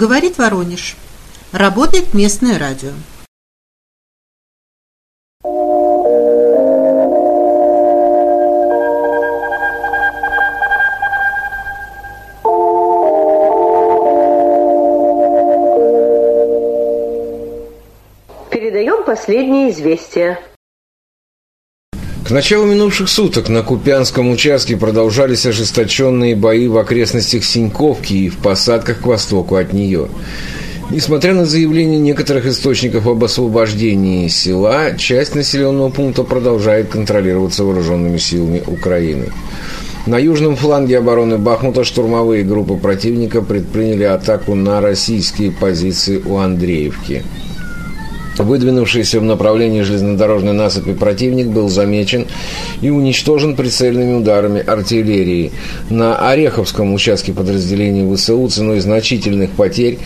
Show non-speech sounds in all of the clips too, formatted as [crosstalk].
Говорит Воронеж. Работает местное радио. Передаем последние известия. К началу минувших суток на Купянском участке продолжались ожесточенные бои в окрестностях Синьковки и в посадках к востоку от нее. Несмотря на заявления некоторых источников об освобождении села, часть населенного пункта продолжает контролироваться вооруженными силами Украины. На южном фланге обороны Бахмута штурмовые группы противника предприняли атаку на российские позиции у Андреевки – Выдвинувшийся в направлении железнодорожной насыпи противник был замечен и уничтожен прицельными ударами артиллерии. На Ореховском участке подразделения ВСУ ценой значительных потерь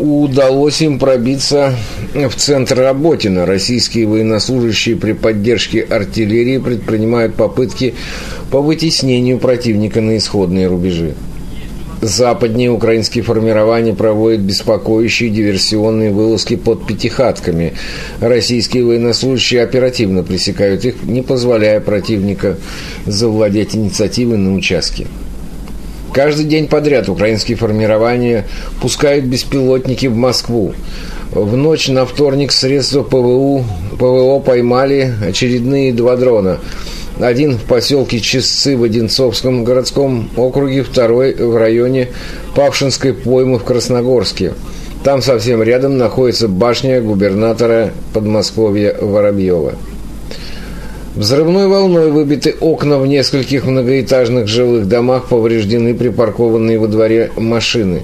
удалось им пробиться в центр Работина. Российские военнослужащие при поддержке артиллерии предпринимают попытки по вытеснению противника на исходные рубежи. Западнее украинские формирования проводят беспокоящие диверсионные вылазки под пятихатками. Российские военнослужащие оперативно пресекают их, не позволяя противника завладеть инициативой на участке. Каждый день подряд украинские формирования пускают беспилотники в Москву. В ночь на вторник средства ПВУ, ПВО поймали очередные два дрона – один в поселке Чесцы в Одинцовском городском округе, второй в районе Павшинской поймы в Красногорске. Там совсем рядом находится башня губернатора Подмосковья Воробьева. Взрывной волной выбиты окна в нескольких многоэтажных жилых домах, повреждены припаркованные во дворе машины.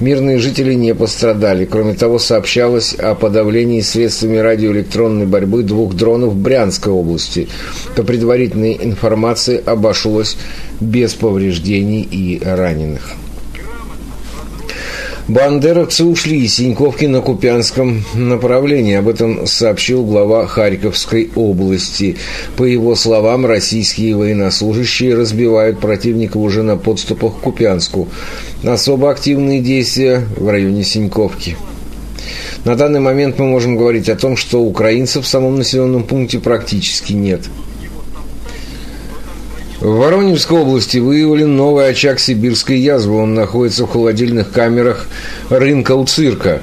Мирные жители не пострадали. Кроме того, сообщалось о подавлении средствами радиоэлектронной борьбы двух дронов в Брянской области. По предварительной информации обошлось без повреждений и раненых. Бандеровцы ушли из Синьковки на Купянском направлении. Об этом сообщил глава Харьковской области. По его словам, российские военнослужащие разбивают противника уже на подступах к Купянску. Особо активные действия в районе Синьковки. На данный момент мы можем говорить о том, что украинцев в самом населенном пункте практически нет – в Воронежской области выявлен новый очаг сибирской язвы. Он находится в холодильных камерах рынка у цирка.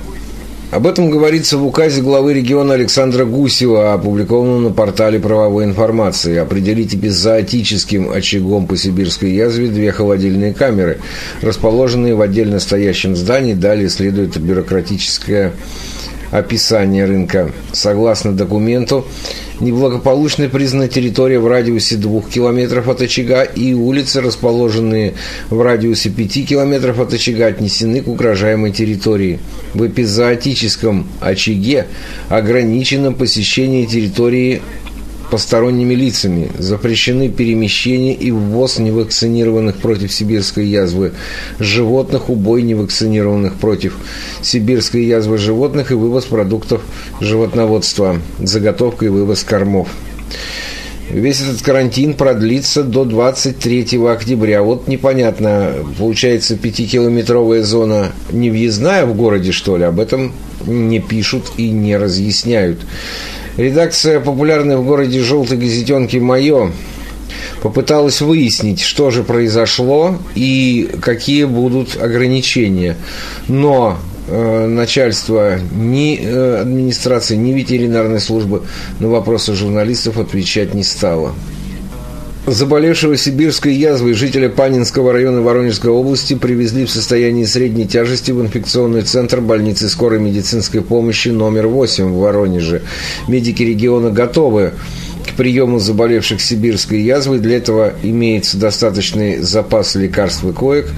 Об этом говорится в указе главы региона Александра Гусева, опубликованном на портале правовой информации. Определить эпизоотическим очагом по сибирской язве две холодильные камеры, расположенные в отдельно стоящем здании. Далее следует бюрократическое описание рынка. Согласно документу, неблагополучной признана территория в радиусе 2 километров от очага и улицы, расположенные в радиусе 5 километров от очага, отнесены к угрожаемой территории. В эпизоотическом очаге ограничено посещение территории посторонними лицами. Запрещены перемещение и ввоз невакцинированных против сибирской язвы животных, убой невакцинированных против сибирской язвы животных и вывоз продуктов животноводства, заготовка и вывоз кормов. Весь этот карантин продлится до 23 октября. Вот непонятно, получается, пятикилометровая зона не въездная в городе, что ли? Об этом не пишут и не разъясняют. Редакция популярной в городе желтой газетенки «Мое» попыталась выяснить, что же произошло и какие будут ограничения. Но э, начальство ни э, администрации, ни ветеринарной службы на вопросы журналистов отвечать не стало. Заболевшего сибирской язвой жителя Панинского района Воронежской области привезли в состоянии средней тяжести в инфекционный центр больницы скорой медицинской помощи номер 8 в Воронеже. Медики региона готовы к приему заболевших сибирской язвой. Для этого имеется достаточный запас лекарств и коек,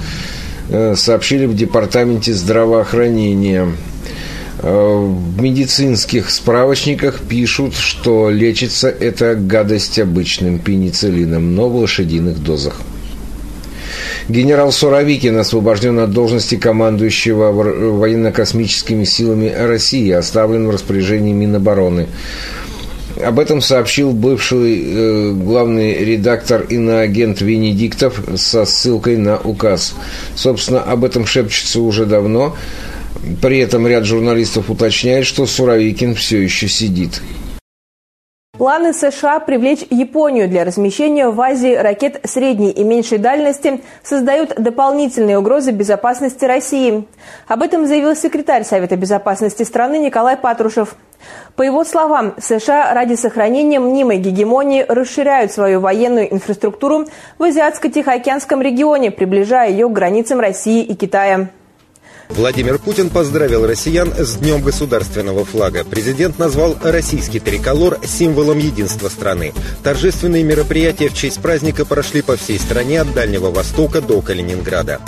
э, сообщили в Департаменте здравоохранения. Э, в медицинских справочниках пишут, что лечится эта гадость обычным пенициллином, но в лошадиных дозах. Генерал Суровикин освобожден от должности командующего военно-космическими силами России, оставлен в распоряжении Минобороны. Об этом сообщил бывший э, главный редактор иноагент Венедиктов со ссылкой на указ. Собственно, об этом шепчется уже давно. При этом ряд журналистов уточняет, что Суровикин все еще сидит. Планы США привлечь Японию для размещения в Азии ракет средней и меньшей дальности создают дополнительные угрозы безопасности России. Об этом заявил секретарь Совета безопасности страны Николай Патрушев. По его словам, США ради сохранения мнимой гегемонии расширяют свою военную инфраструктуру в Азиатско-Тихоокеанском регионе, приближая ее к границам России и Китая. Владимир Путин поздравил россиян с Днем государственного флага. Президент назвал российский триколор символом единства страны. Торжественные мероприятия в честь праздника прошли по всей стране от Дальнего Востока до Калининграда.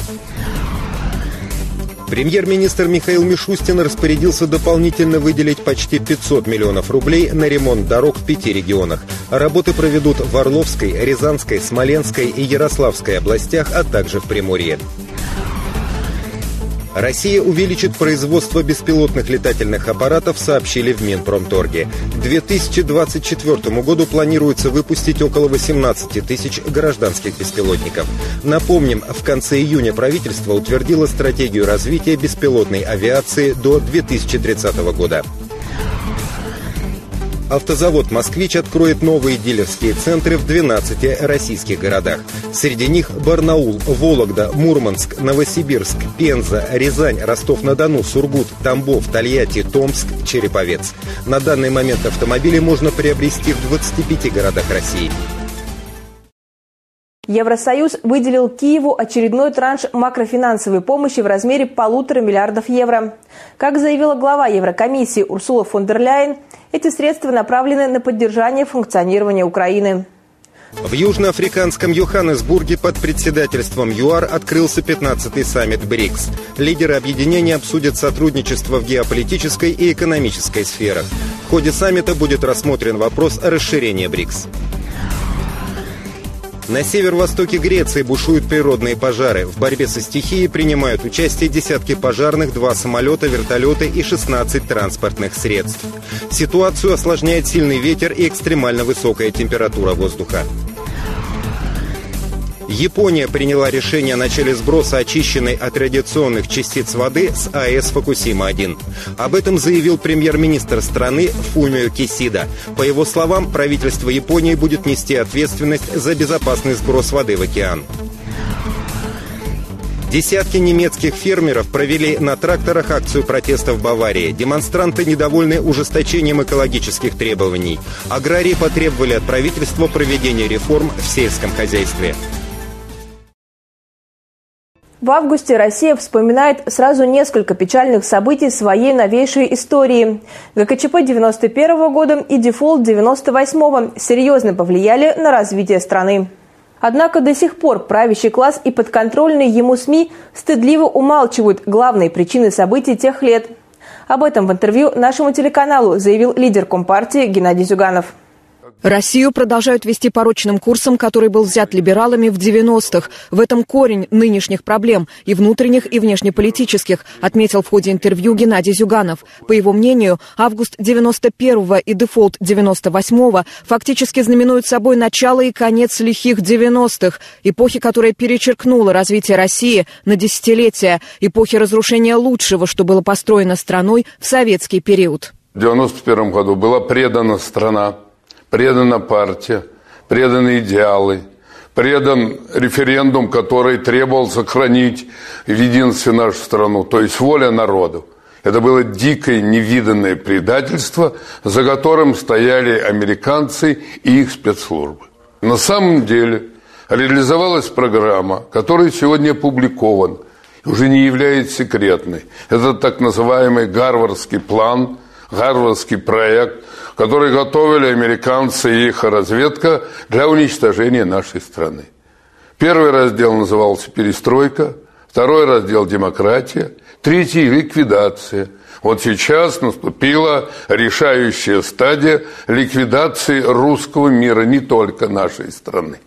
Премьер-министр Михаил Мишустин распорядился дополнительно выделить почти 500 миллионов рублей на ремонт дорог в пяти регионах. Работы проведут в Орловской, Рязанской, Смоленской и Ярославской областях, а также в Приморье. Россия увеличит производство беспилотных летательных аппаратов, сообщили в Минпромторге. К 2024 году планируется выпустить около 18 тысяч гражданских беспилотников. Напомним, в конце июня правительство утвердило стратегию развития беспилотной авиации до 2030 года. Автозавод «Москвич» откроет новые дилерские центры в 12 российских городах. Среди них Барнаул, Вологда, Мурманск, Новосибирск, Пенза, Рязань, Ростов-на-Дону, Сургут, Тамбов, Тольятти, Томск, Череповец. На данный момент автомобили можно приобрести в 25 городах России. Евросоюз выделил Киеву очередной транш макрофинансовой помощи в размере полутора миллиардов евро. Как заявила глава Еврокомиссии Урсула фон дер Ляйен, эти средства направлены на поддержание функционирования Украины. В южноафриканском Йоханнесбурге под председательством ЮАР открылся 15-й саммит БРИКС. Лидеры объединения обсудят сотрудничество в геополитической и экономической сферах. В ходе саммита будет рассмотрен вопрос расширения БРИКС. На северо-востоке Греции бушуют природные пожары. В борьбе со стихией принимают участие десятки пожарных, два самолета, вертолеты и 16 транспортных средств. Ситуацию осложняет сильный ветер и экстремально высокая температура воздуха. Япония приняла решение о начале сброса очищенной от радиационных частиц воды с АЭС «Фукусима-1». Об этом заявил премьер-министр страны Фумио Кисида. По его словам, правительство Японии будет нести ответственность за безопасный сброс воды в океан. Десятки немецких фермеров провели на тракторах акцию протеста в Баварии. Демонстранты недовольны ужесточением экологических требований. Аграрии потребовали от правительства проведения реформ в сельском хозяйстве. В августе Россия вспоминает сразу несколько печальных событий своей новейшей истории. ГКЧП 91 года и дефолт 98 серьезно повлияли на развитие страны. Однако до сих пор правящий класс и подконтрольные ему СМИ стыдливо умалчивают главные причины событий тех лет. Об этом в интервью нашему телеканалу заявил лидер Компартии Геннадий Зюганов. Россию продолжают вести порочным курсом, который был взят либералами в 90-х. В этом корень нынешних проблем, и внутренних, и внешнеполитических, отметил в ходе интервью Геннадий Зюганов. По его мнению, август 91-го и дефолт 98-го фактически знаменуют собой начало и конец лихих 90-х, эпохи, которая перечеркнула развитие России на десятилетия, эпохи разрушения лучшего, что было построено страной в советский период. В 91 году была предана страна предана партия, преданы идеалы, предан референдум, который требовал сохранить в единстве нашу страну, то есть воля народу. Это было дикое, невиданное предательство, за которым стояли американцы и их спецслужбы. На самом деле реализовалась программа, которая сегодня опубликована, уже не является секретной. Это так называемый Гарвардский план, Гарвардский проект – который готовили американцы и их разведка для уничтожения нашей страны. Первый раздел назывался «Перестройка», второй раздел «Демократия», третий – «Ликвидация». Вот сейчас наступила решающая стадия ликвидации русского мира, не только нашей страны.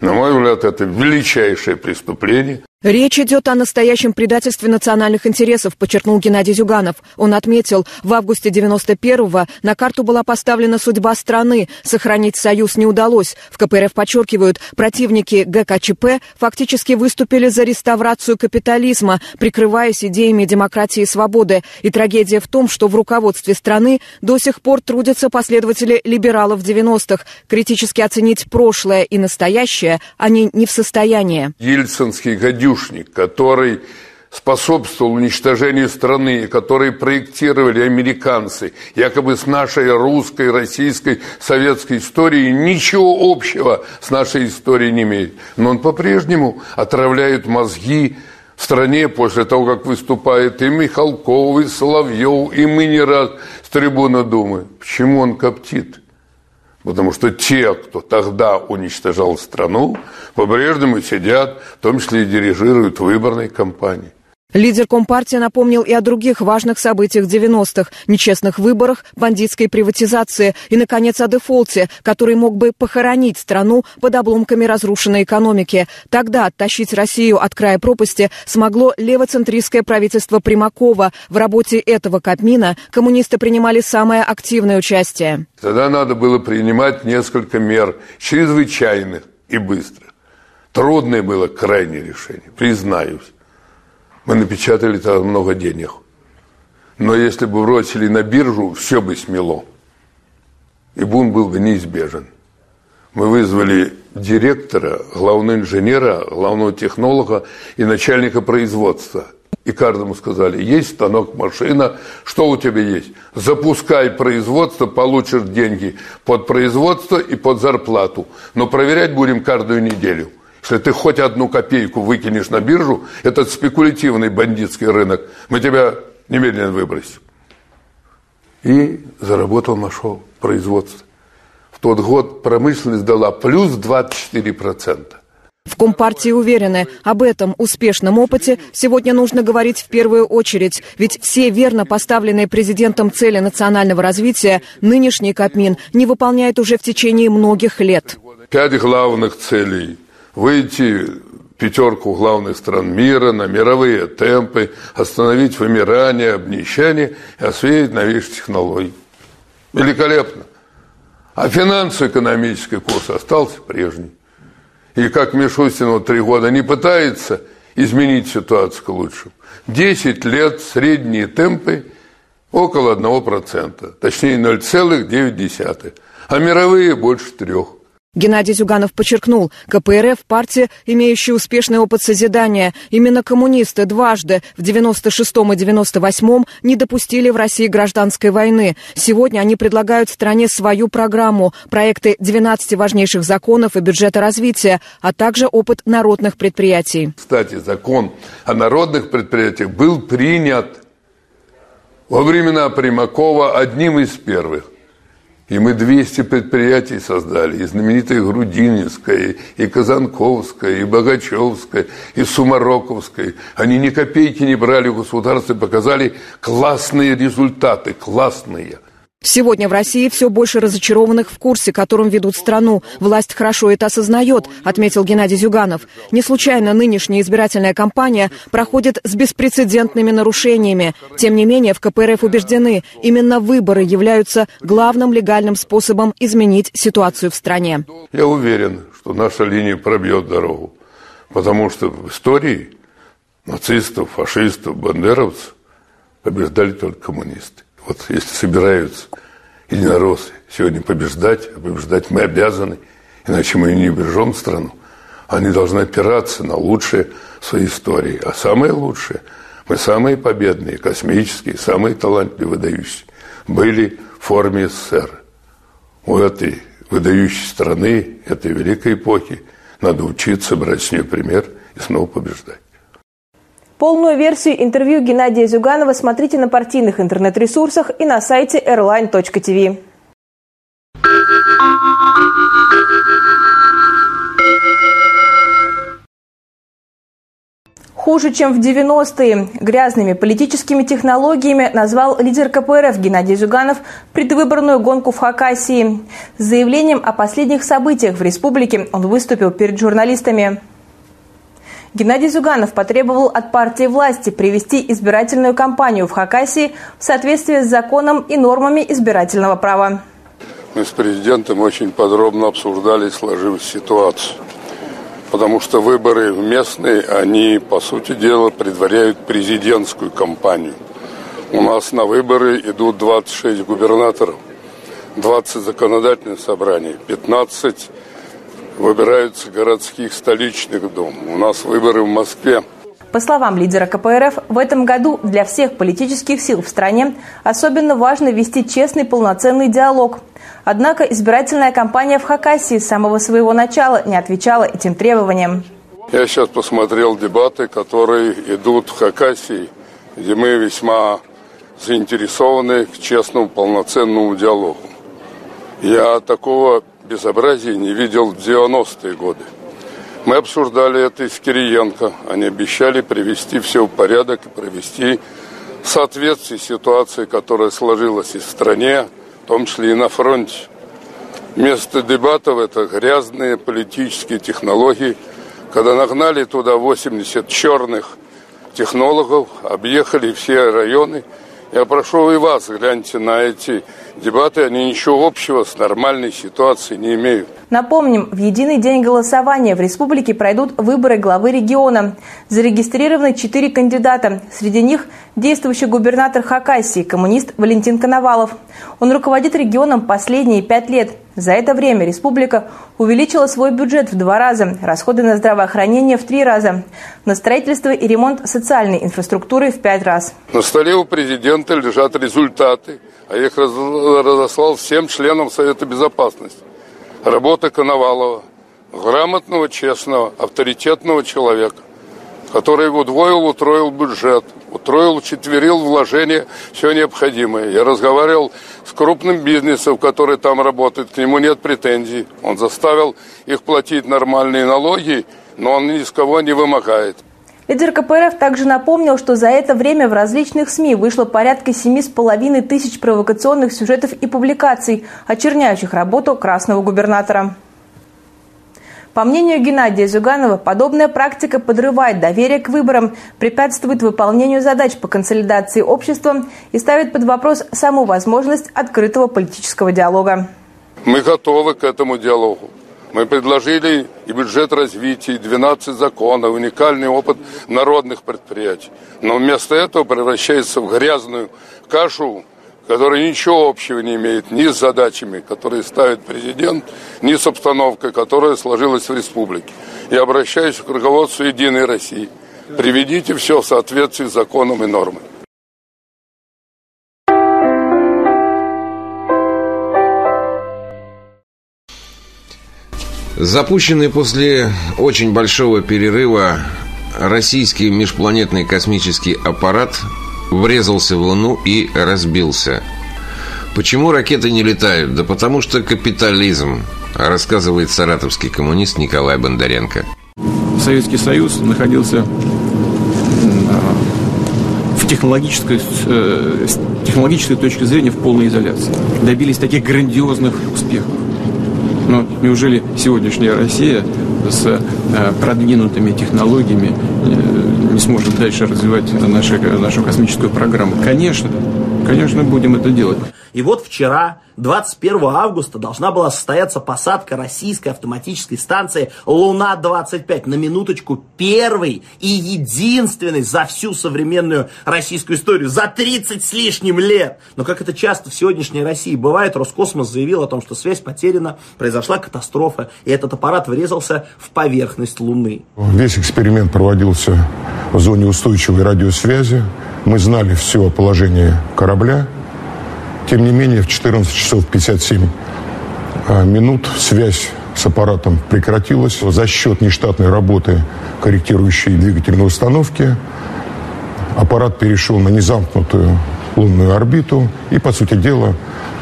На мой взгляд, это величайшее преступление. Речь идет о настоящем предательстве национальных интересов, подчеркнул Геннадий Зюганов. Он отметил, в августе 91-го на карту была поставлена судьба страны. Сохранить союз не удалось. В КПРФ подчеркивают, противники ГКЧП фактически выступили за реставрацию капитализма, прикрываясь идеями демократии и свободы. И трагедия в том, что в руководстве страны до сих пор трудятся последователи либералов 90-х. Критически оценить прошлое и настоящее они не в состоянии. Ельцинский гадюк гадюшник, который способствовал уничтожению страны, который проектировали американцы, якобы с нашей русской, российской, советской историей, ничего общего с нашей историей не имеет. Но он по-прежнему отравляет мозги в стране после того, как выступает и Михалков, и Соловьев, и мы не раз с трибуны Думы. Почему он коптит? Потому что те, кто тогда уничтожал страну, по-прежнему сидят, в том числе и дирижируют выборной кампанией. Лидер Компартии напомнил и о других важных событиях 90-х, нечестных выборах, бандитской приватизации и, наконец, о дефолте, который мог бы похоронить страну под обломками разрушенной экономики. Тогда оттащить Россию от края пропасти смогло левоцентристское правительство Примакова. В работе этого Кабмина коммунисты принимали самое активное участие. Тогда надо было принимать несколько мер, чрезвычайных и быстрых. Трудное было крайнее решение, признаюсь. Мы напечатали тогда много денег. Но если бы бросили на биржу, все бы смело. И бунт был бы неизбежен. Мы вызвали директора, главного инженера, главного технолога и начальника производства. И каждому сказали, есть станок, машина, что у тебя есть? Запускай производство, получишь деньги под производство и под зарплату. Но проверять будем каждую неделю. Если ты хоть одну копейку выкинешь на биржу, этот спекулятивный бандитский рынок, мы тебя немедленно выбросим. И заработал нашел производство. В тот год промышленность дала плюс 24%. В Компартии уверены, об этом успешном опыте сегодня нужно говорить в первую очередь, ведь все верно поставленные президентом цели национального развития нынешний Кабмин не выполняет уже в течение многих лет. Пять главных целей выйти пятерку главных стран мира на мировые темпы, остановить вымирание, обнищание и освоить новейшие технологии. Великолепно. А финансово-экономический курс остался прежний. И как Мишустин вот три года не пытается изменить ситуацию к лучшему. Десять лет средние темпы около 1%, точнее 0,9%, а мировые больше трех. Геннадий Зюганов подчеркнул, КПРФ – партия, имеющая успешный опыт созидания. Именно коммунисты дважды, в 96-м и 98-м, не допустили в России гражданской войны. Сегодня они предлагают стране свою программу, проекты 12 важнейших законов и бюджета развития, а также опыт народных предприятий. Кстати, закон о народных предприятиях был принят во времена Примакова одним из первых. И мы 200 предприятий создали, и знаменитая Грудининская, и Казанковская, и Богачевская, и Сумароковская. Они ни копейки не брали у государства и показали классные результаты, классные – Сегодня в России все больше разочарованных в курсе, которым ведут страну. Власть хорошо это осознает, отметил Геннадий Зюганов. Не случайно нынешняя избирательная кампания проходит с беспрецедентными нарушениями. Тем не менее, в КПРФ убеждены, именно выборы являются главным легальным способом изменить ситуацию в стране. Я уверен, что наша линия пробьет дорогу, потому что в истории нацистов, фашистов, бандеровцев побеждали только коммунисты. Вот если собираются единороссы сегодня побеждать, а побеждать мы обязаны, иначе мы не бережем страну. Они должны опираться на лучшее в своей истории. А самое лучшее, мы самые победные, космические, самые талантливые, выдающиеся, были в форме СССР. У этой выдающей страны, этой великой эпохи, надо учиться, брать с нее пример и снова побеждать. Полную версию интервью Геннадия Зюганова смотрите на партийных интернет-ресурсах и на сайте airline.tv. Хуже, чем в 90-е, грязными политическими технологиями назвал лидер КПРФ Геннадий Зюганов предвыборную гонку в Хакасии. С заявлением о последних событиях в республике он выступил перед журналистами. Геннадий Зюганов потребовал от партии власти привести избирательную кампанию в Хакасии в соответствии с законом и нормами избирательного права. Мы с президентом очень подробно обсуждали сложившуюся ситуацию. Потому что выборы местные, они, по сути дела, предваряют президентскую кампанию. У нас на выборы идут 26 губернаторов, 20 законодательных собраний, 15 выбираются городских столичных дом. У нас выборы в Москве. По словам лидера КПРФ, в этом году для всех политических сил в стране особенно важно вести честный полноценный диалог. Однако избирательная кампания в Хакасии с самого своего начала не отвечала этим требованиям. Я сейчас посмотрел дебаты, которые идут в Хакасии, где мы весьма заинтересованы к честному полноценному диалогу. Я такого безобразия не видел в 90-е годы. Мы обсуждали это и с Кириенко. Они обещали привести все в порядок и провести в соответствии с ситуацией, которая сложилась и в стране, в том числе и на фронте. Вместо дебатов это грязные политические технологии, когда нагнали туда 80 черных технологов, объехали все районы. Я прошу и вас, гляньте на эти дебаты, они ничего общего с нормальной ситуацией не имеют. Напомним, в единый день голосования в республике пройдут выборы главы региона. Зарегистрированы четыре кандидата. Среди них действующий губернатор Хакасии, коммунист Валентин Коновалов. Он руководит регионом последние пять лет. За это время республика увеличила свой бюджет в два раза, расходы на здравоохранение в три раза, на строительство и ремонт социальной инфраструктуры в пять раз. На столе у президента лежат результаты, а их разослал всем членам Совета Безопасности работа Коновалова, грамотного, честного, авторитетного человека, который удвоил, утроил бюджет, утроил, учетверил вложения, все необходимое. Я разговаривал с крупным бизнесом, который там работает, к нему нет претензий. Он заставил их платить нормальные налоги, но он ни с кого не вымогает. Лидер КПРФ также напомнил, что за это время в различных СМИ вышло порядка семи с половиной тысяч провокационных сюжетов и публикаций, очерняющих работу красного губернатора. По мнению Геннадия Зюганова, подобная практика подрывает доверие к выборам, препятствует выполнению задач по консолидации общества и ставит под вопрос саму возможность открытого политического диалога. Мы готовы к этому диалогу. Мы предложили и бюджет развития, и 12 законов, уникальный опыт народных предприятий. Но вместо этого превращается в грязную кашу, которая ничего общего не имеет ни с задачами, которые ставит президент, ни с обстановкой, которая сложилась в республике. Я обращаюсь к руководству «Единой России». Приведите все в соответствии с законом и нормой. Запущенный после очень большого перерыва российский межпланетный космический аппарат врезался в Луну и разбился. Почему ракеты не летают? Да потому что капитализм, рассказывает саратовский коммунист Николай Бондаренко. Советский Союз находился в технологической, э, с технологической точки зрения в полной изоляции. Добились таких грандиозных успехов. Но неужели сегодняшняя Россия с э, продвинутыми технологиями э, не сможет дальше развивать нашу, нашу космическую программу? Конечно, конечно, будем это делать. И вот вчера, 21 августа, должна была состояться посадка российской автоматической станции «Луна-25». На минуточку, первый и единственный за всю современную российскую историю. За 30 с лишним лет. Но как это часто в сегодняшней России бывает, Роскосмос заявил о том, что связь потеряна, произошла катастрофа, и этот аппарат врезался в поверхность Луны. Весь эксперимент проводился в зоне устойчивой радиосвязи. Мы знали все о положении корабля. Тем не менее, в 14 часов 57 а, минут связь с аппаратом прекратилась. За счет нештатной работы корректирующей двигательной установки аппарат перешел на незамкнутую лунную орбиту и, по сути дела,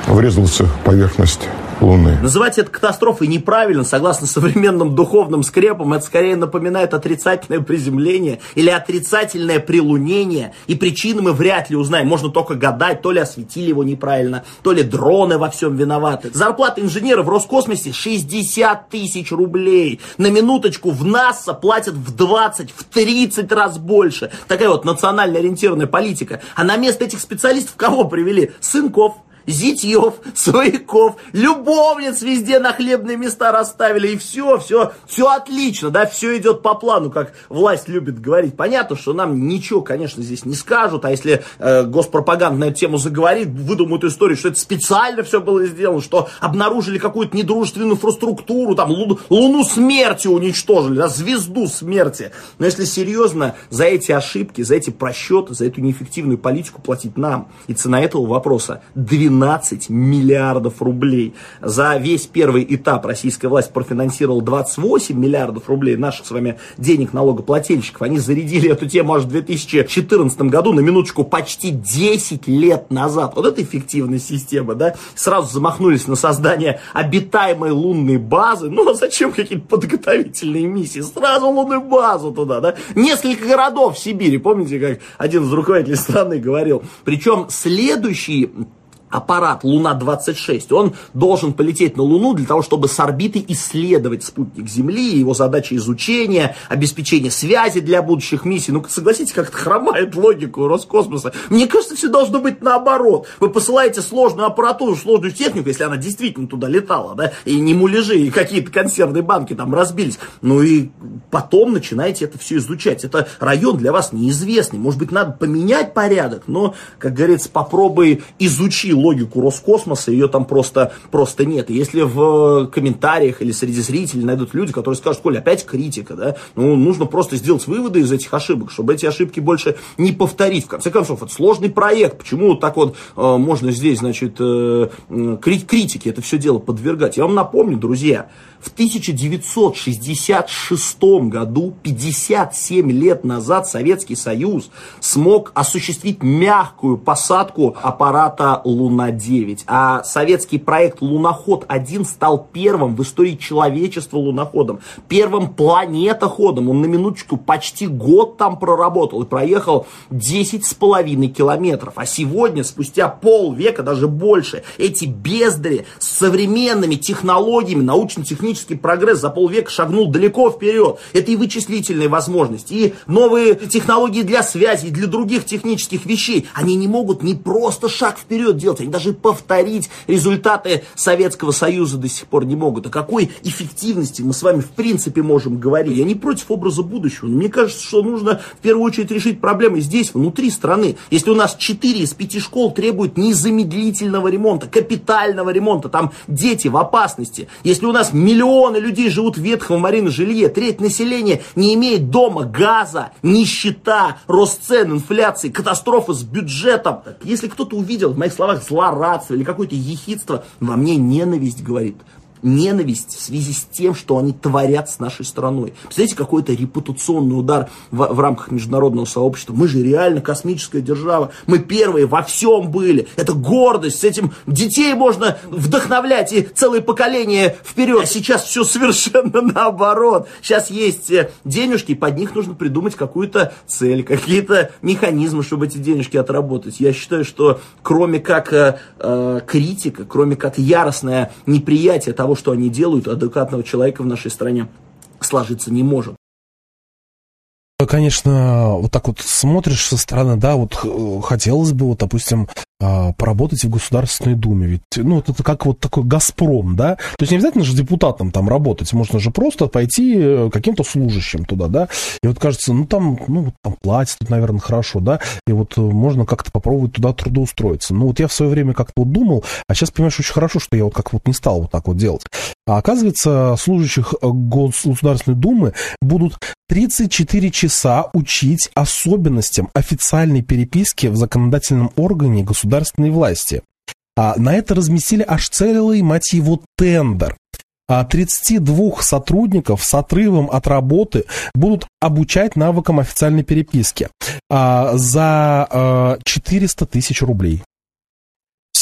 врезался в поверхность Луны. Называть это катастрофой неправильно, согласно современным духовным скрепам, это скорее напоминает отрицательное приземление или отрицательное прилунение, и причины мы вряд ли узнаем, можно только гадать, то ли осветили его неправильно, то ли дроны во всем виноваты. Зарплата инженера в Роскосмосе 60 тысяч рублей. На минуточку в НАСА платят в 20, в 30 раз больше. Такая вот национально ориентированная политика. А на место этих специалистов кого привели? Сынков, зятьев, свояков, любовниц везде на хлебные места расставили, и все, все, все отлично, да, все идет по плану, как власть любит говорить. Понятно, что нам ничего, конечно, здесь не скажут, а если э, госпропаганда на эту тему заговорит, выдумают историю, что это специально все было сделано, что обнаружили какую-то недружественную инфраструктуру, там, луну, луну смерти уничтожили, да, звезду смерти. Но если серьезно, за эти ошибки, за эти просчеты, за эту неэффективную политику платить нам. И цена этого вопроса 12 12 миллиардов рублей. За весь первый этап российская власть профинансировала 28 миллиардов рублей наших с вами денег налогоплательщиков. Они зарядили эту тему аж в 2014 году, на минуточку, почти 10 лет назад. Вот это эффективная система, да? Сразу замахнулись на создание обитаемой лунной базы. Ну, а зачем какие-то подготовительные миссии? Сразу лунную базу туда, да? Несколько городов в Сибири. Помните, как один из руководителей страны говорил? Причем следующий аппарат Луна-26, он должен полететь на Луну для того, чтобы с орбиты исследовать спутник Земли, его задача изучения, обеспечения связи для будущих миссий. Ну, согласитесь, как это хромает логику Роскосмоса. Мне кажется, все должно быть наоборот. Вы посылаете сложную аппаратуру, сложную технику, если она действительно туда летала, да, и не муляжи, и какие-то консервные банки там разбились. Ну и потом начинаете это все изучать. Это район для вас неизвестный. Может быть, надо поменять порядок, но, как говорится, попробуй изучи логику Роскосмоса, ее там просто, просто нет. И если в комментариях или среди зрителей найдут люди, которые скажут, Коля, опять критика, да, ну, нужно просто сделать выводы из этих ошибок, чтобы эти ошибки больше не повторить. В конце концов, это сложный проект. Почему так вот э, можно здесь, значит, э, критики это все дело подвергать? Я вам напомню, друзья, в 1966 году, 57 лет назад, Советский Союз смог осуществить мягкую посадку аппарата Луна-9. А советский проект Луноход-1 стал первым в истории человечества луноходом. Первым планетоходом. Он на минуточку почти год там проработал и проехал 10 с половиной километров. А сегодня, спустя полвека, даже больше, эти бездари с современными технологиями, научно-техническими технический прогресс за полвека шагнул далеко вперед. Это и вычислительные возможности, и новые технологии для связи, и для других технических вещей. Они не могут не просто шаг вперед делать, они даже повторить результаты Советского Союза до сих пор не могут. О какой эффективности мы с вами в принципе можем говорить? Я не против образа будущего, но мне кажется, что нужно в первую очередь решить проблемы здесь, внутри страны. Если у нас 4 из 5 школ требуют незамедлительного ремонта, капитального ремонта, там дети в опасности, если у нас миллион Миллионы людей живут в ветхом аварийном жилье. Треть населения не имеет дома, газа, нищета, рост цен, инфляции, катастрофа с бюджетом. Если кто-то увидел в моих словах злорадство или какое-то ехидство, во мне ненависть говорит ненависть в связи с тем, что они творят с нашей страной. Представляете, какой-то репутационный удар в, в рамках международного сообщества. Мы же реально космическая держава. Мы первые во всем были. Это гордость. С этим детей можно вдохновлять и целое поколение вперед. А сейчас все совершенно [laughs] наоборот. Сейчас есть э, денежки, и под них нужно придумать какую-то цель, какие-то механизмы, чтобы эти денежки отработать. Я считаю, что кроме как э, э, критика, кроме как яростное неприятие того, что они делают, адекватного человека в нашей стране сложиться не может. Конечно, вот так вот смотришь со стороны, да, вот хотелось бы, вот, допустим, поработать в Государственной Думе. Ведь, ну, это как вот такой «Газпром», да? То есть не обязательно же депутатом там работать, можно же просто пойти э, каким-то служащим туда, да? И вот кажется, ну, там, ну, там платят, наверное, хорошо, да? И вот э, можно как-то попробовать туда трудоустроиться. Ну, вот я в свое время как-то вот думал, а сейчас, понимаешь, очень хорошо, что я вот как вот не стал вот так вот делать. А оказывается, служащих э, Государственной Думы будут 34 часа учить особенностям официальной переписки в законодательном органе государственной власти. А на это разместили аж целый, мать его, тендер. А 32 сотрудников с отрывом от работы будут обучать навыкам официальной переписки а, за а, 400 тысяч рублей.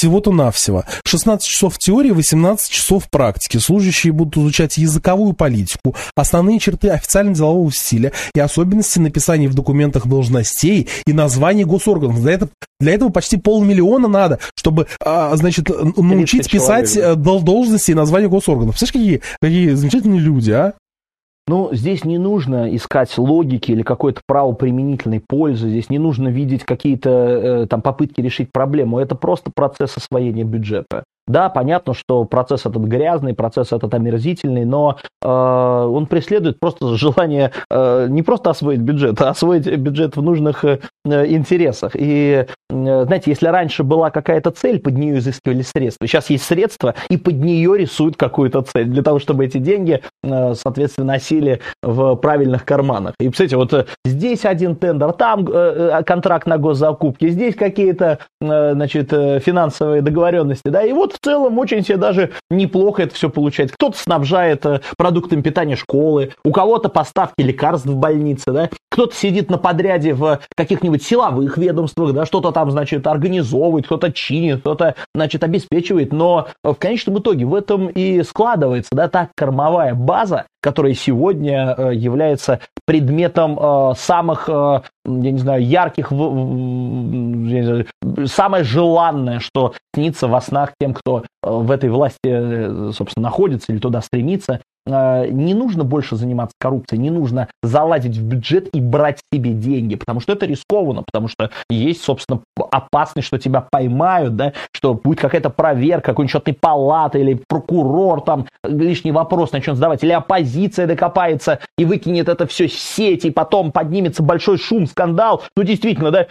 Всего-то навсего. 16 часов теории, 18 часов практики. Служащие будут изучать языковую политику, основные черты официально-делового стиля и особенности написания в документах должностей и названий госорганов. Для этого, для этого почти полмиллиона надо, чтобы, а, значит, научить писать человек. Э, должности и названия госорганов. Представляешь, какие, какие замечательные люди, а? Ну, здесь не нужно искать логики или какой-то правоприменительной пользы, здесь не нужно видеть какие-то э, там попытки решить проблему. Это просто процесс освоения бюджета. Да, понятно, что процесс этот грязный, процесс этот омерзительный, но э, он преследует просто желание э, не просто освоить бюджет, а освоить бюджет в нужных э, интересах. И, э, знаете, если раньше была какая-то цель, под нее изыскивали средства, сейчас есть средства, и под нее рисуют какую-то цель, для того, чтобы эти деньги, э, соответственно, носили в правильных карманах. И, кстати, вот э, здесь один тендер, там э, контракт на госзакупки, здесь какие-то, э, значит, э, финансовые договоренности, да, и вот в целом очень себе даже неплохо это все получается. Кто-то снабжает э, продуктами питания школы, у кого-то поставки лекарств в больнице, да, кто-то сидит на подряде в каких-нибудь силовых ведомствах, да, что-то там, значит, организовывает, кто-то чинит, кто-то, значит, обеспечивает, но в конечном итоге в этом и складывается, да, та кормовая база, которая сегодня э, является предметом э, самых, я не знаю, ярких, самое желанное, что снится во снах тем, кто в этой власти, собственно, находится или туда стремится, Э, не нужно больше заниматься коррупцией, не нужно залазить в бюджет и брать себе деньги, потому что это рискованно, потому что есть, собственно, опасность, что тебя поймают, да, что будет какая-то проверка какой-нибудь счетной палаты или прокурор там лишний вопрос начнет задавать, или оппозиция докопается и выкинет это все в сеть, и потом поднимется большой шум, скандал. Ну, действительно, да,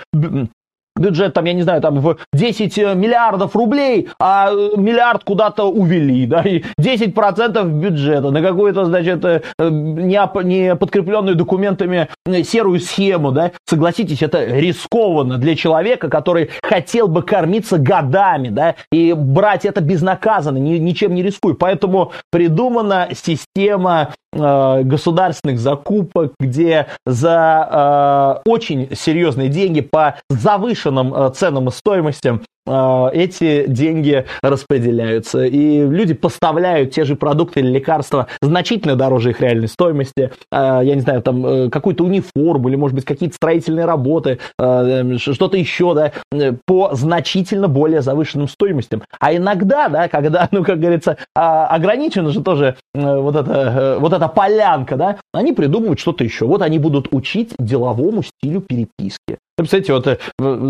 бюджет, там, я не знаю, там, в 10 э, миллиардов рублей, а э, миллиард куда-то увели, да, и 10% бюджета на какую-то, значит, э, не, не подкрепленную документами серую схему, да, согласитесь, это рискованно для человека, который хотел бы кормиться годами, да, и брать это безнаказанно, ни, ничем не рискуя. Поэтому придумана система государственных закупок, где за э, очень серьезные деньги по завышенным э, ценам и стоимостям эти деньги распределяются. И люди поставляют те же продукты или лекарства значительно дороже их реальной стоимости. А, я не знаю, там э, какую-то униформу или, может быть, какие-то строительные работы, а, эм, что-то еще, да, э, по значительно более завышенным стоимостям. А иногда, да, когда, [laughs] ну, как говорится, ограничена же тоже э, вот эта, вот эта полянка, да, они придумывают что-то еще. Вот они будут учить деловому стилю переписки. Представляете, вот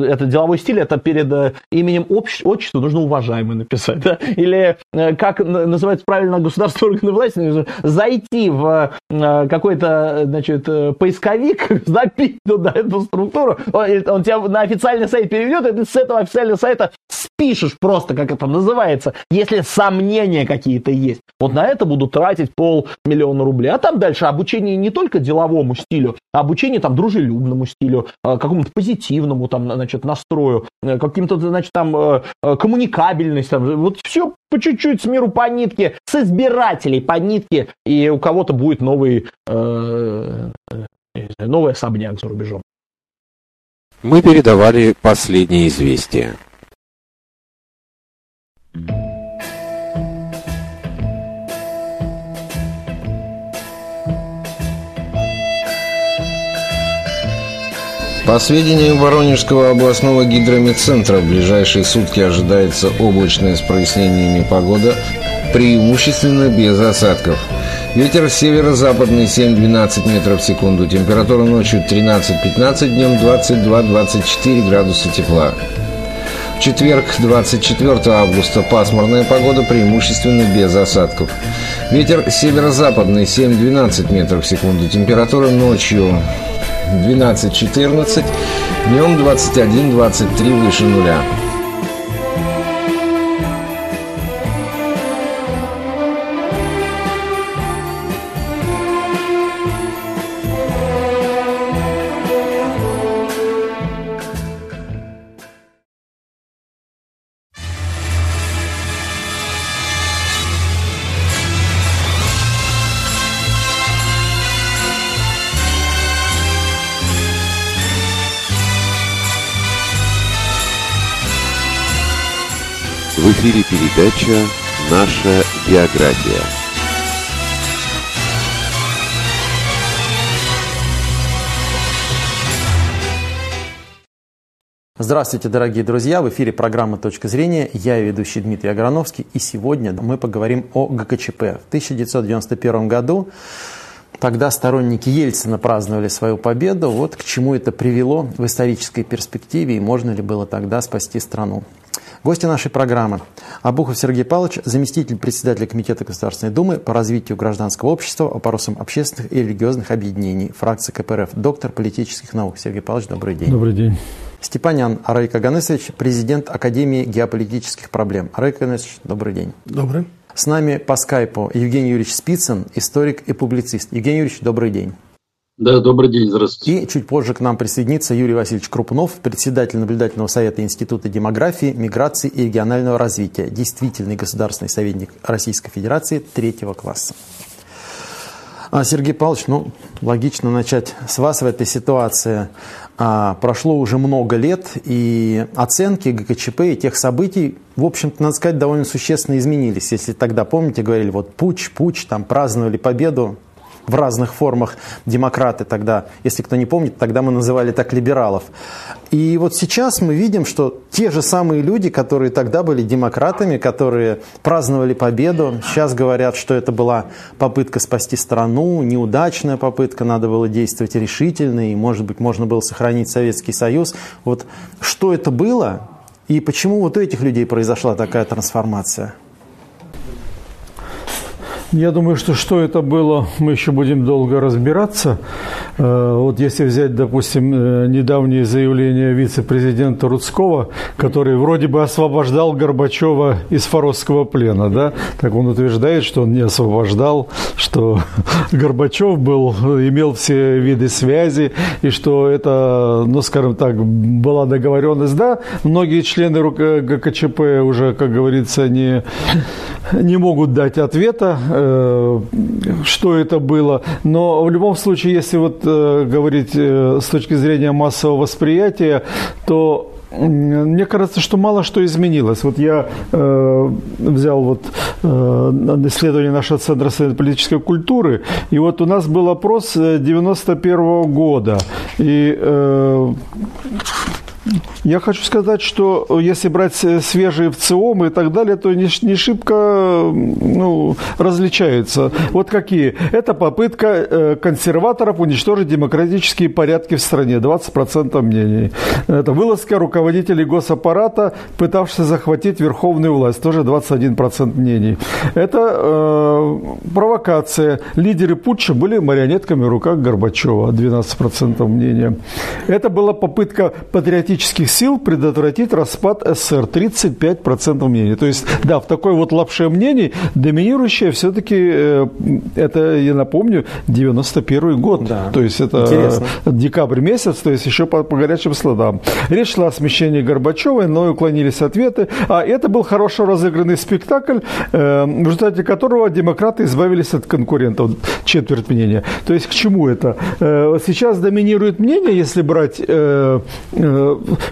это деловой стиль, это перед именем общ, отчества нужно уважаемый написать, да? Или э, как называется правильно государственные [laughs] органы власти, зайти в какой-то, значит, поисковик, [laughs] забить туда эту структуру, он тебя на официальный сайт переведет, и ты с этого официального сайта спишешь просто, как это называется, если сомнения какие-то есть. Вот на это будут тратить полмиллиона рублей. А там дальше обучение не только деловому стилю, а обучение там дружелюбному стилю, какому-то позитивному там, значит, настрою, э, каким-то, значит, там э, э, коммуникабельность, там, вот все по чуть-чуть с миру по нитке, с избирателей по нитке, и у кого-то будет новый, э, новый особняк за рубежом. Мы передавали последние известия. По сведениям Воронежского областного гидромедцентра, в ближайшие сутки ожидается облачная с прояснениями погода, преимущественно без осадков. Ветер северо-западный 7-12 метров в секунду. Температура ночью 13-15, днем 22-24 градуса тепла. В четверг, 24 августа, пасмурная погода, преимущественно без осадков. Ветер северо-западный 7-12 метров в секунду. Температура ночью 12-14, днем 21-23 выше нуля. Эфире передача «Наша география». Здравствуйте, дорогие друзья! В эфире программа «Точка зрения». Я ведущий Дмитрий Аграновский. И сегодня мы поговорим о ГКЧП. В 1991 году тогда сторонники Ельцина праздновали свою победу. Вот к чему это привело в исторической перспективе и можно ли было тогда спасти страну. Гости нашей программы. Абухов Сергей Павлович, заместитель председателя Комитета Государственной Думы по развитию гражданского общества, вопросам общественных и религиозных объединений, фракция КПРФ, доктор политических наук. Сергей Павлович, добрый день. Добрый день. Степанян Арайка Ганесович, президент Академии геополитических проблем. Арайка Ганесович, добрый день. Добрый. С нами по скайпу Евгений Юрьевич Спицын, историк и публицист. Евгений Юрьевич, добрый день. Да, добрый день, здравствуйте. И чуть позже к нам присоединится Юрий Васильевич Крупнов, председатель наблюдательного совета Института демографии, миграции и регионального развития, действительный государственный советник Российской Федерации третьего класса. А, Сергей Павлович, ну, логично начать с вас в этой ситуации. А, прошло уже много лет, и оценки ГКЧП и тех событий, в общем-то, надо сказать, довольно существенно изменились. Если тогда, помните, говорили, вот пуч, пуч, там праздновали победу, в разных формах демократы тогда, если кто не помнит, тогда мы называли так либералов. И вот сейчас мы видим, что те же самые люди, которые тогда были демократами, которые праздновали победу, сейчас говорят, что это была попытка спасти страну, неудачная попытка, надо было действовать решительно, и, может быть, можно было сохранить Советский Союз. Вот что это было, и почему вот у этих людей произошла такая трансформация? Я думаю, что что это было, мы еще будем долго разбираться. Э, вот если взять, допустим, э, недавнее заявление вице-президента Рудского, который вроде бы освобождал Горбачева из форосского плена, да, так он утверждает, что он не освобождал, что Горбачев был, имел все виды связи, и что это, ну, скажем так, была договоренность. Да, многие члены ГКЧП уже, как говорится, не, не могут дать ответа, Э, что это было. Но в любом случае, если вот э, говорить э, с точки зрения массового восприятия, то мне кажется, что мало что изменилось. Вот я э, взял вот э, исследование нашего Центра политической культуры, и вот у нас был опрос 91 -го года, и э, я хочу сказать, что э, если брать свежие ВЦИОМы и так далее, то не, не шибко ну, различаются. Вот какие? Это попытка э, консерваторов уничтожить демократические порядки в стране. 20% мнений. Это вылазка руководителей госаппарата, пытавшихся захватить верховную власть. Тоже 21% мнений. Это э, провокация. Лидеры путча были марионетками в руках Горбачева. 12% мнения. Это была попытка патриотических сил предотвратить распад СССР. 35% мнений. То есть, да, в такой вот лапше мнений доминирующее все-таки, э, это, я напомню, 91 год. Да. То есть, это Интересно. декабрь месяц, то есть, еще по, по горячим следам. Речь шла о смещении Горбачевой, но уклонились ответы. А это был хорошо разыгранный спектакль, э, в результате которого демократы избавились от конкурентов. Четверть мнения. То есть, к чему это? Э, сейчас доминирует мнение, если брать,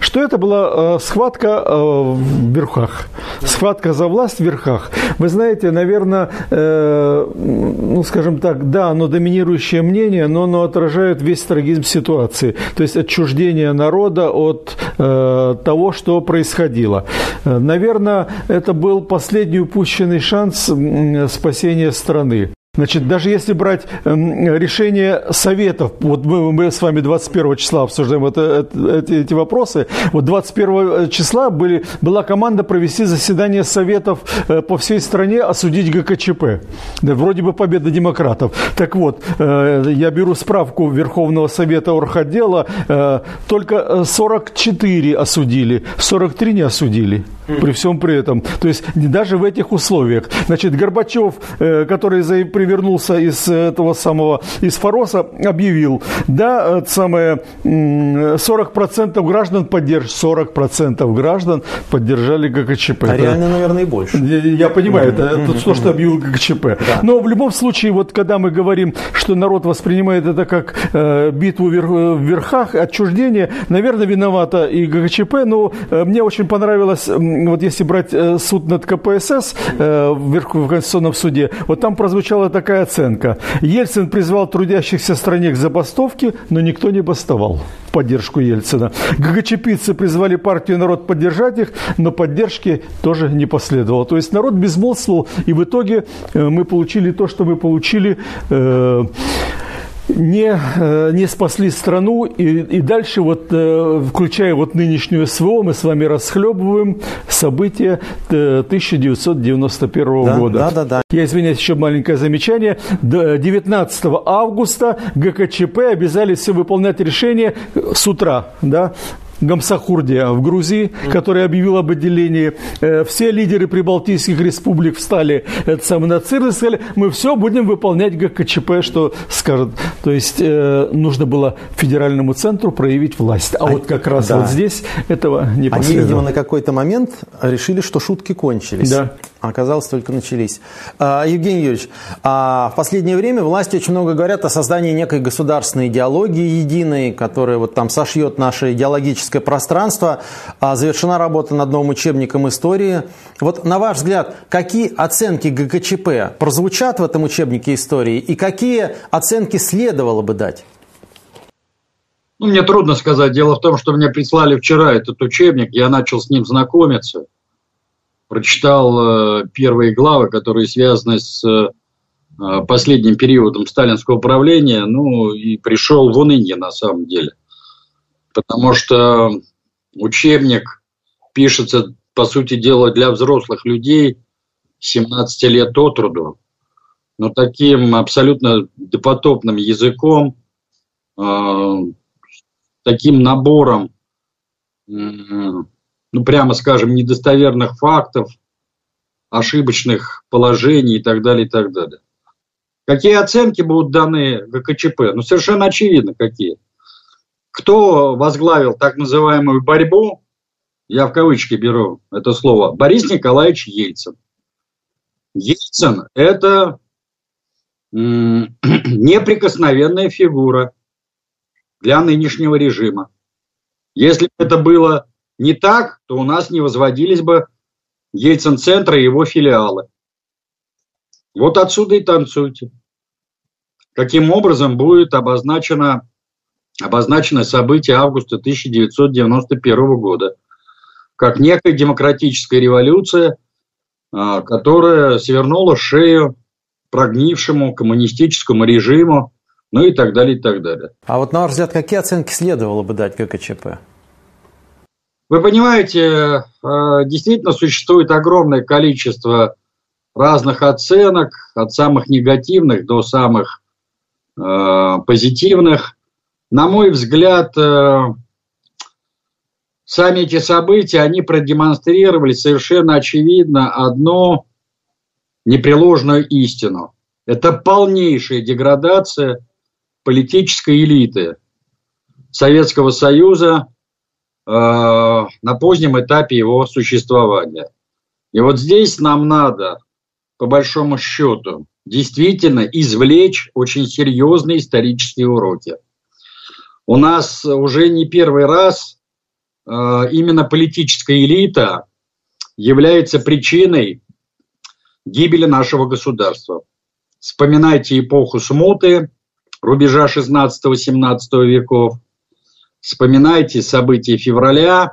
что это была э, схватка э, в верхах, схватка за власть в верхах. Вы знаете, наверное, э, ну, скажем так, да, оно доминирующее мнение, но оно отражает весь трагизм ситуации, то есть отчуждение народа от того, что происходило. Наверное, это был последний упущенный шанс спасения страны. Значит, даже если брать э, решение советов, вот мы, мы с вами 21 числа обсуждаем это, это, эти вопросы, вот 21 числа были, была команда провести заседание советов э, по всей стране, осудить ГКЧП. Да, вроде бы победа демократов. Так вот, э, я беру справку Верховного Совета Орготдела, э, только 44 осудили, 43 не осудили при всем при этом. То есть даже в этих условиях. Значит, Горбачев, э, который привернулся из этого самого, из Фороса, объявил, да, самое, 40% граждан поддерживают, 40% граждан поддержали ГКЧП. А реально, наверное, и больше. Я понимаю, это, это то, что объявил ГКЧП. Да. Но в любом случае, вот когда мы говорим, что народ воспринимает это как э, битву в верхах, отчуждение, наверное, виновата и ГКЧП, но э, мне очень понравилось вот если брать э, суд над КПСС э, в Конституционном суде, вот там прозвучала такая оценка. Ельцин призвал трудящихся стране к забастовке, но никто не бастовал в поддержку Ельцина. ГГЧПицы призвали партию народ поддержать их, но поддержки тоже не последовало. То есть народ безмолвствовал, и в итоге мы получили то, что мы получили не, э, не спасли страну, и, и дальше, вот, э, включая вот нынешнюю СВО, мы с вами расхлебываем события 1991 э, да, года. Да, да, да. Я извиняюсь, еще маленькое замечание. 19 августа ГКЧП обязали все выполнять решение с утра, да, Гамсахурдия в Грузии, который объявил об отделении. Э, все лидеры прибалтийских республик встали это самое, на ЦИР и сказали, мы все будем выполнять ГКЧП, что скажет. То есть э, нужно было федеральному центру проявить власть. А, а вот как раз да. вот здесь этого не последовало. Они, видимо, на какой-то момент решили, что шутки кончились. Да. Оказалось, только начались. А, Евгений Юрьевич, а в последнее время власти очень много говорят о создании некой государственной идеологии единой, которая вот там сошьет наше идеологическое пространство. А, завершена работа над новым учебником истории. Вот на ваш взгляд, какие оценки ГКЧП прозвучат в этом учебнике истории и какие оценки следовало бы дать? Ну, мне трудно сказать. Дело в том, что мне прислали вчера этот учебник, я начал с ним знакомиться – прочитал э, первые главы, которые связаны с э, последним периодом сталинского правления, ну и пришел в уныние на самом деле. Потому что учебник пишется, по сути дела, для взрослых людей 17 лет от роду, но таким абсолютно допотопным языком, э, таким набором ну, прямо скажем, недостоверных фактов, ошибочных положений и так далее, и так далее. Какие оценки будут даны ГКЧП? Ну, совершенно очевидно, какие. Кто возглавил так называемую борьбу, я в кавычки беру это слово, Борис Николаевич Ельцин. Ельцин – это [clears throat] неприкосновенная фигура для нынешнего режима. Если это было не так, то у нас не возводились бы Ельцин-центр и его филиалы. Вот отсюда и танцуйте. Каким образом будет обозначено, обозначено событие августа 1991 года, как некая демократическая революция, а, которая свернула шею прогнившему коммунистическому режиму, ну и так далее, и так далее. А вот на ваш взгляд, какие оценки следовало бы дать ГКЧП? Вы понимаете, э, действительно существует огромное количество разных оценок, от самых негативных до самых э, позитивных. На мой взгляд, э, сами эти события, они продемонстрировали совершенно очевидно одну непреложную истину. Это полнейшая деградация политической элиты Советского Союза, на позднем этапе его существования. И вот здесь нам надо, по большому счету, действительно извлечь очень серьезные исторические уроки. У нас уже не первый раз э, именно политическая элита является причиной гибели нашего государства. Вспоминайте эпоху смуты, рубежа 16-17 веков – Вспоминайте события февраля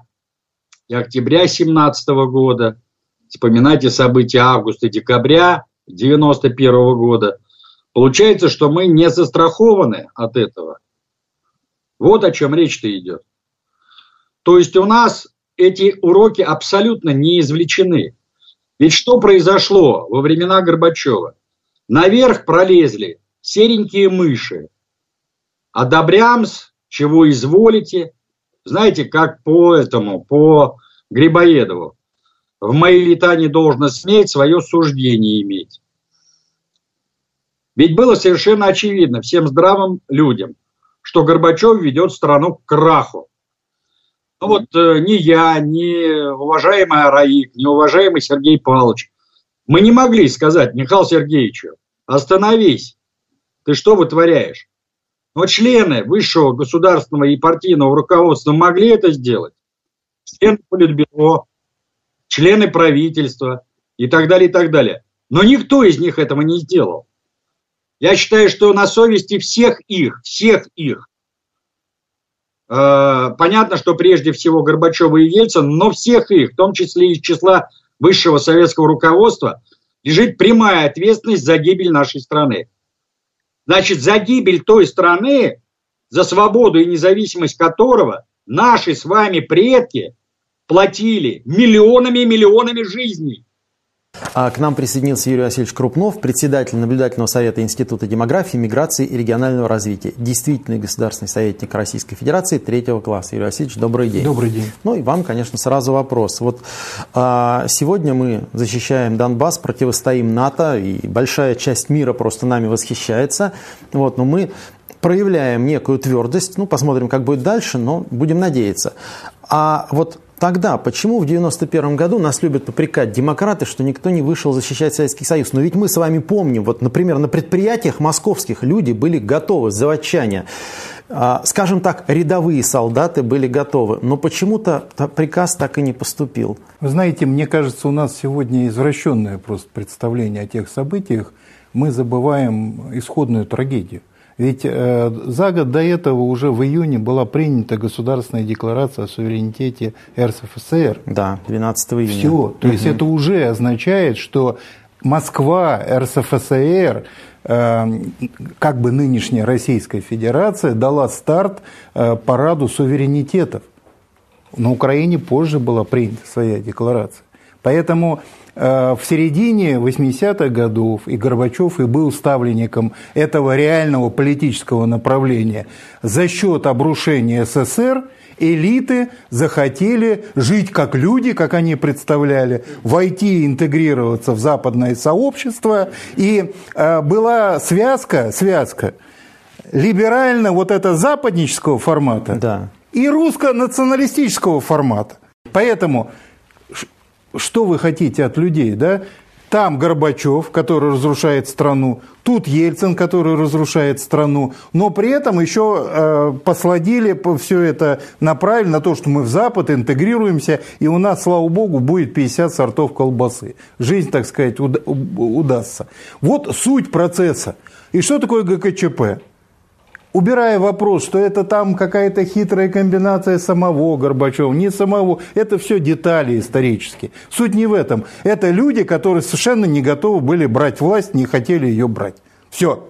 и октября 17 года. Вспоминайте события августа-декабря 91 года. Получается, что мы не застрахованы от этого. Вот о чем речь-то идет. То есть у нас эти уроки абсолютно не извлечены. Ведь что произошло во времена Горбачева? Наверх пролезли серенькие мыши. А Добрямс чего изволите. Знаете, как по этому, по Грибоедову. В мои лета не должно сметь свое суждение иметь. Ведь было совершенно очевидно всем здравым людям, что Горбачев ведет страну к краху. Ну вот э, ни я, ни уважаемый Араик, ни уважаемый Сергей Павлович, мы не могли сказать Михаил Сергеевичу, остановись, ты что вытворяешь? Но члены высшего государственного и партийного руководства могли это сделать. Члены Политбюро, члены правительства и так далее, и так далее. Но никто из них этого не сделал. Я считаю, что на совести всех их, всех их, э, понятно, что прежде всего Горбачева и Ельцин, но всех их, в том числе из числа высшего советского руководства, лежит прямая ответственность за гибель нашей страны. Значит, за гибель той страны, за свободу и независимость которого наши с вами предки платили миллионами и миллионами жизней. А к нам присоединился Юрий Васильевич Крупнов, председатель наблюдательного совета Института демографии, миграции и регионального развития, действительный государственный советник Российской Федерации третьего класса. Юрий Васильевич, добрый день. Добрый день. Ну и вам, конечно, сразу вопрос. Вот а, сегодня мы защищаем Донбасс, противостоим НАТО, и большая часть мира просто нами восхищается. Вот, но мы проявляем некую твердость, ну, посмотрим, как будет дальше, но будем надеяться. А вот Тогда почему в 91 году нас любят попрекать демократы, что никто не вышел защищать Советский Союз? Но ведь мы с вами помним, вот, например, на предприятиях московских люди были готовы, заводчане, а, скажем так, рядовые солдаты были готовы, но почему-то приказ так и не поступил. Вы знаете, мне кажется, у нас сегодня извращенное просто представление о тех событиях. Мы забываем исходную трагедию. Ведь э, за год до этого уже в июне была принята государственная декларация о суверенитете РСФСР. Да, 12 июня. Все. То угу. есть это уже означает, что Москва, РСФСР, э, как бы нынешняя Российская Федерация дала старт э, параду суверенитетов. На Украине позже была принята своя декларация. Поэтому в середине 80-х годов и Горбачев и был ставленником этого реального политического направления. За счет обрушения СССР элиты захотели жить как люди, как они представляли, войти и интегрироваться в западное сообщество. И э, была связка, связка либерально вот это западнического формата да. и русско-националистического формата. Поэтому что вы хотите от людей, да? Там Горбачев, который разрушает страну, тут Ельцин, который разрушает страну, но при этом еще э, посладили все это направили на то, что мы в Запад интегрируемся, и у нас, слава богу, будет 50 сортов колбасы. Жизнь, так сказать, уд удастся. Вот суть процесса. И что такое ГКЧП? Убирая вопрос, что это там какая-то хитрая комбинация самого Горбачева, не самого, это все детали исторические. Суть не в этом. Это люди, которые совершенно не готовы были брать власть, не хотели ее брать. Все.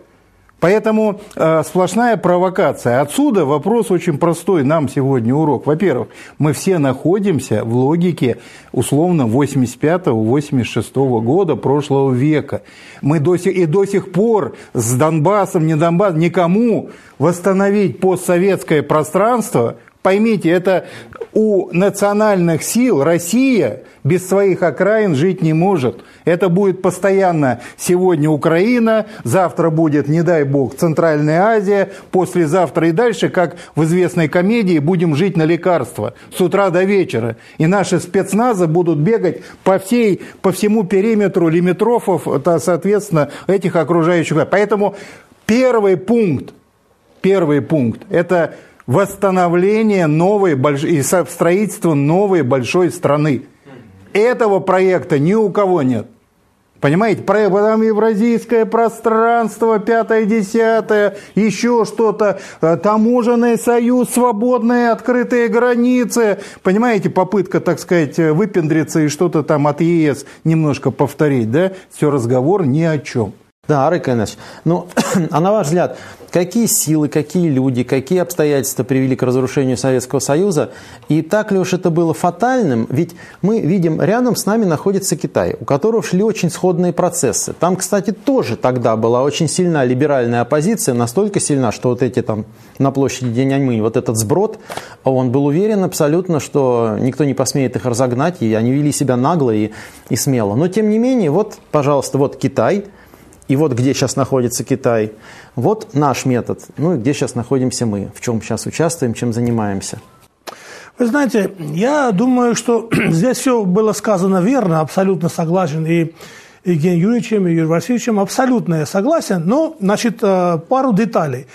Поэтому э, сплошная провокация. Отсюда вопрос очень простой. Нам сегодня урок. Во-первых, мы все находимся в логике условно 85-86 года прошлого века. Мы до сих, и до сих пор с Донбассом, не Донбассом, никому восстановить постсоветское пространство Поймите, это у национальных сил Россия без своих окраин жить не может. Это будет постоянно сегодня Украина, завтра будет, не дай бог, Центральная Азия, послезавтра и дальше, как в известной комедии, будем жить на лекарства с утра до вечера. И наши спецназы будут бегать по, всей, по всему периметру лимитрофов, соответственно, этих окружающих. Поэтому первый пункт, первый пункт – это восстановление новой и строительство новой большой страны. Этого проекта ни у кого нет. Понимаете, там евразийское пространство, пятое, десятое, еще что-то, э, таможенный союз, свободные открытые границы. Понимаете, попытка, так сказать, выпендриться и что-то там от ЕС немножко повторить, да? Все разговор ни о чем. Да, Арик Ильич, ну, [clears throat] а на ваш взгляд, какие силы, какие люди, какие обстоятельства привели к разрушению Советского Союза? И так ли уж это было фатальным? Ведь мы видим, рядом с нами находится Китай, у которого шли очень сходные процессы. Там, кстати, тоже тогда была очень сильна либеральная оппозиция, настолько сильна, что вот эти там на площади Деняньмынь, вот этот сброд, он был уверен абсолютно, что никто не посмеет их разогнать, и они вели себя нагло и, и смело. Но, тем не менее, вот, пожалуйста, вот Китай – и вот где сейчас находится Китай. Вот наш метод. Ну и где сейчас находимся мы, в чем сейчас участвуем, чем занимаемся. Вы знаете, я думаю, что [clears throat] здесь все было сказано верно, абсолютно согласен и Евгением Юрьевичем, и Юрием Васильевичем, абсолютно я согласен, но, значит, э, пару деталей.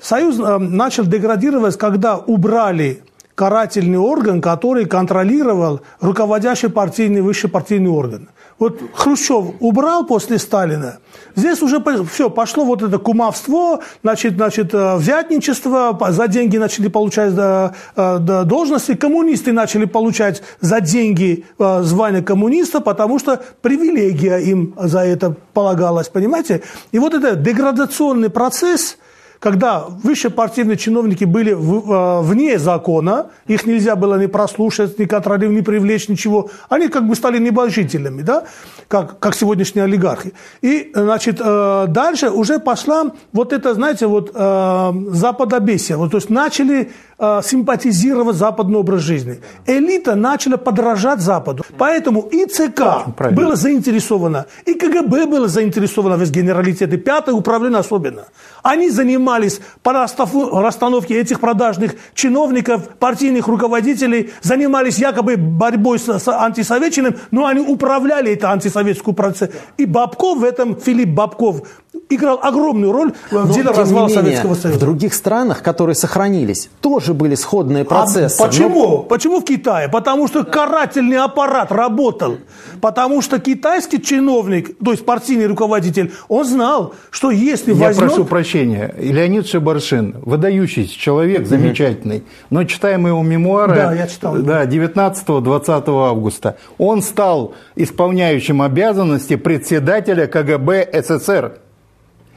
Союз э, начал деградировать, когда убрали карательный орган, который контролировал руководящий партийный, высший партийный орган. Вот Хрущев убрал после Сталина, здесь уже все, пошло вот это кумовство, значит, значит, э, взятничество, за деньги начали получать до, э, до должности, коммунисты начали получать за деньги э, звание коммуниста, потому что привилегия им за это полагалась, понимаете? И вот этот деградационный процесс – когда высшие партийные чиновники были в, э, вне закона, их нельзя было ни прослушать, ни контролировать, ни привлечь, ничего, они как бы стали небожителями, да, как, как сегодняшние олигархи. И, значит, э, дальше уже пошла вот это, знаете, вот э, западобесие, вот, то есть начали Э, симпатизировать западный образ жизни. Элита начала подражать Западу. Поэтому и ЦК было заинтересовано, и КГБ было заинтересовано, весь генералитет, и пятое управление особенно. Они занимались по расстановке этих продажных чиновников, партийных руководителей, занимались якобы борьбой с, с антисоветчиным, но они управляли это антисоветскую процесс. И Бабков в этом, Филипп Бабков, играл огромную роль в деле развала менее, Советского Союза. В других странах, которые сохранились, тоже были сходные а процессы. А почему? Но... Почему в Китае? Потому что карательный аппарат работал. Потому что китайский чиновник, то есть партийный руководитель, он знал, что если Я возьмет... прошу прощения. Леонид Шибаршин, выдающийся человек, замечательный, но читаем его мемуары да, я читал. Да, 19-20 августа. Он стал исполняющим обязанности председателя КГБ СССР.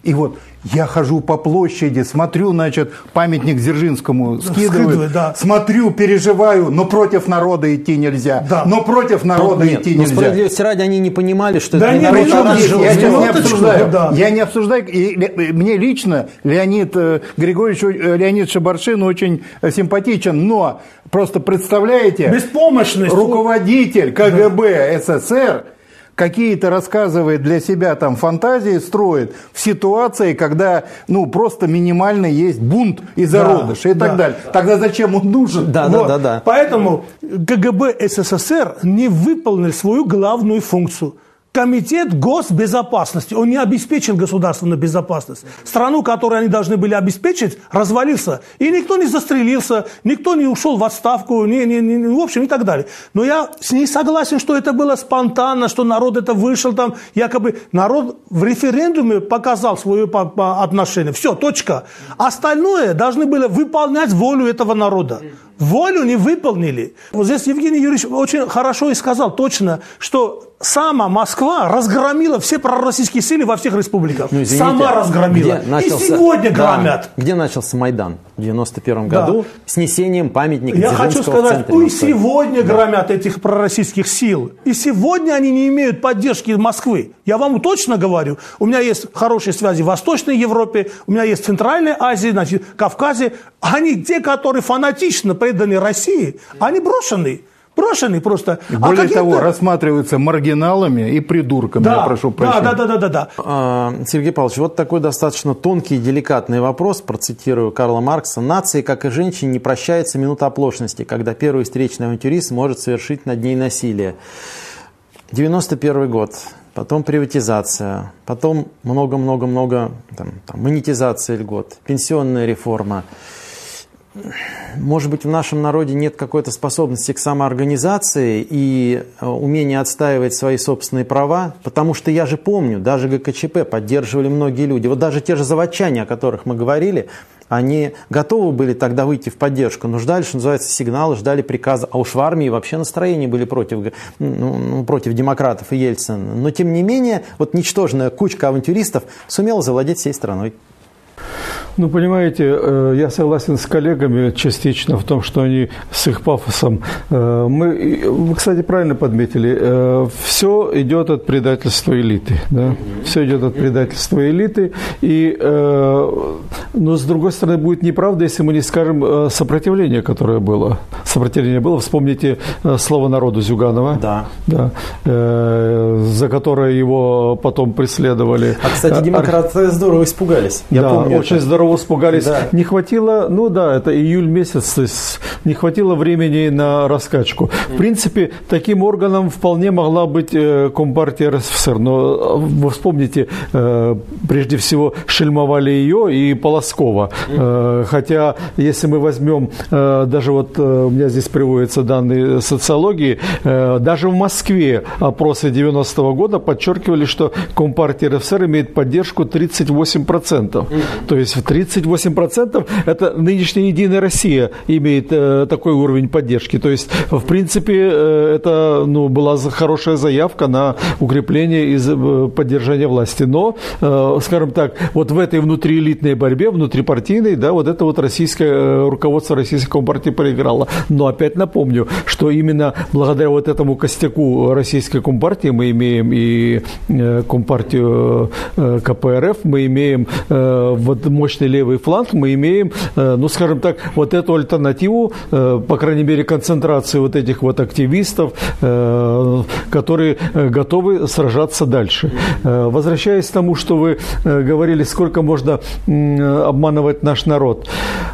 И вот я хожу по площади, смотрю, значит, памятник Дзержинскому скидываю, да. смотрю, переживаю, но против народа идти нельзя. Да. Но против народа Нет, идти но нельзя. справедливости ради они не понимали, что да это не народ. Причем здесь, я сейчас не обсуждаю. Да. Я не обсуждаю. И мне лично Леонид э, Григорьевич, э, Леонид Шабаршин очень э, симпатичен, но просто представляете, беспомощность руководитель КГБ да. СССР какие-то рассказывает для себя там фантазии, строит в ситуации, когда ну просто минимально есть бунт и зародыш да, и так да. далее. Тогда зачем он нужен? Да, вот. да, да, да. Поэтому КГБ СССР не выполнил свою главную функцию – Комитет госбезопасности, он не обеспечил государственную безопасность. Страну, которую они должны были обеспечить, развалился. И никто не застрелился, никто не ушел в отставку, не, не, не, в общем, и так далее. Но я с ней согласен, что это было спонтанно, что народ это вышел там, якобы народ в референдуме показал свое отношение. Все, точка. Остальное должны были выполнять волю этого народа. Волю не выполнили. Вот здесь Евгений Юрьевич очень хорошо и сказал точно, что сама Москва разгромила все пророссийские силы во всех республиках. Ну, извините, сама разгромила. Начался, и сегодня громят. Да, где начался Майдан? В 91 году да. снесением памятника Я хочу сказать, и сегодня да. громят этих пророссийских сил. И сегодня они не имеют поддержки Москвы. Я вам точно говорю. У меня есть хорошие связи в Восточной Европе, у меня есть в Центральной Азии, значит, Кавказе. Они те, которые фанатично преданы России, они брошены. Брошены просто. А более а того, рассматриваются маргиналами и придурками, да, я прошу прощения. Да, да, да, да, да. А, Сергей Павлович, вот такой достаточно тонкий и деликатный вопрос, процитирую Карла Маркса. «Нации, как и женщине, не прощается минута оплошности, когда первый встречный авантюрист может совершить над ней насилие». 91 год, потом приватизация, потом много-много-много там, там, монетизация льгот, пенсионная реформа – может быть, в нашем народе нет какой-то способности к самоорганизации и э, умения отстаивать свои собственные права, потому что я же помню, даже ГКЧП поддерживали многие люди. Вот даже те же заводчане, о которых мы говорили, они готовы были тогда выйти в поддержку, но ждали, что называется, сигналы, ждали приказа. А уж в армии вообще настроения были против, ну, ну, против демократов и Ельцина. Но, тем не менее, вот ничтожная кучка авантюристов сумела завладеть всей страной. Ну, понимаете, э, я согласен с коллегами частично в том, что они с их пафосом. Э, мы, вы, кстати, правильно подметили, э, все идет от предательства элиты. Да? Все идет от предательства элиты. И, но, с другой стороны, будет неправда, если мы не скажем сопротивление, которое было. Сопротивление было. Вспомните слово народу Зюганова. Да. да за которое его потом преследовали. А, кстати, демократы здорово испугались. Я да, помню очень это. здорово островов испугались. Да. Не хватило, ну да, это июль месяц, то есть не хватило времени на раскачку. В принципе, таким органом вполне могла быть э, Компартия РСФСР. Но вы вспомните, прежде всего, шельмовали ее и Полоскова. Хотя, если мы возьмем, даже вот у меня здесь приводятся данные социологии, даже в Москве опросы 90-го года подчеркивали, что Компартия РСФСР имеет поддержку 38%. Mm-hmm. То есть 38% это нынешняя Единая Россия имеет э, такой уровень поддержки. То есть, в принципе, э, это ну, была хорошая заявка на укрепление и э, поддержание власти. Но, э, скажем так, вот в этой внутриэлитной борьбе, внутрипартийной, да, вот это вот российское э, руководство Российской Компартии проиграло. Но опять напомню, что именно благодаря вот этому костяку Российской Компартии мы имеем и э, Компартию КПРФ, мы имеем вот мощный левый фланг, мы имеем, ну, скажем так, вот эту альтернативу, по крайней мере, концентрации вот этих вот активистов, которые готовы сражаться дальше. Возвращаясь к тому, что вы говорили, сколько можно обманывать наш народ.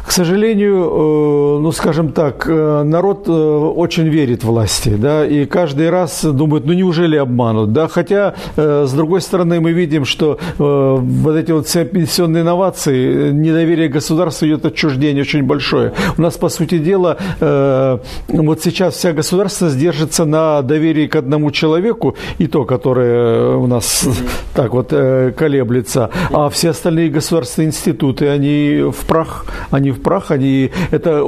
К сожалению, ну, скажем так, народ очень верит власти, да, и каждый раз думает, ну, неужели обманут, да, хотя, с другой стороны, мы видим, что вот эти вот все пенсионные инновации, недоверие государства идет отчуждение очень большое. У нас, по сути дела, э, вот сейчас вся государственность держится на доверии к одному человеку, и то, которое у нас так вот э, колеблется, а все остальные государственные институты, они в прах, они в прах, они... Это,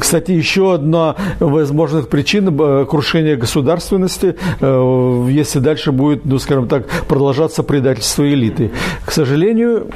кстати, еще одна возможных причин э, крушения государственности, если дальше будет, ну, скажем так, продолжаться предательство элиты. К сожалению,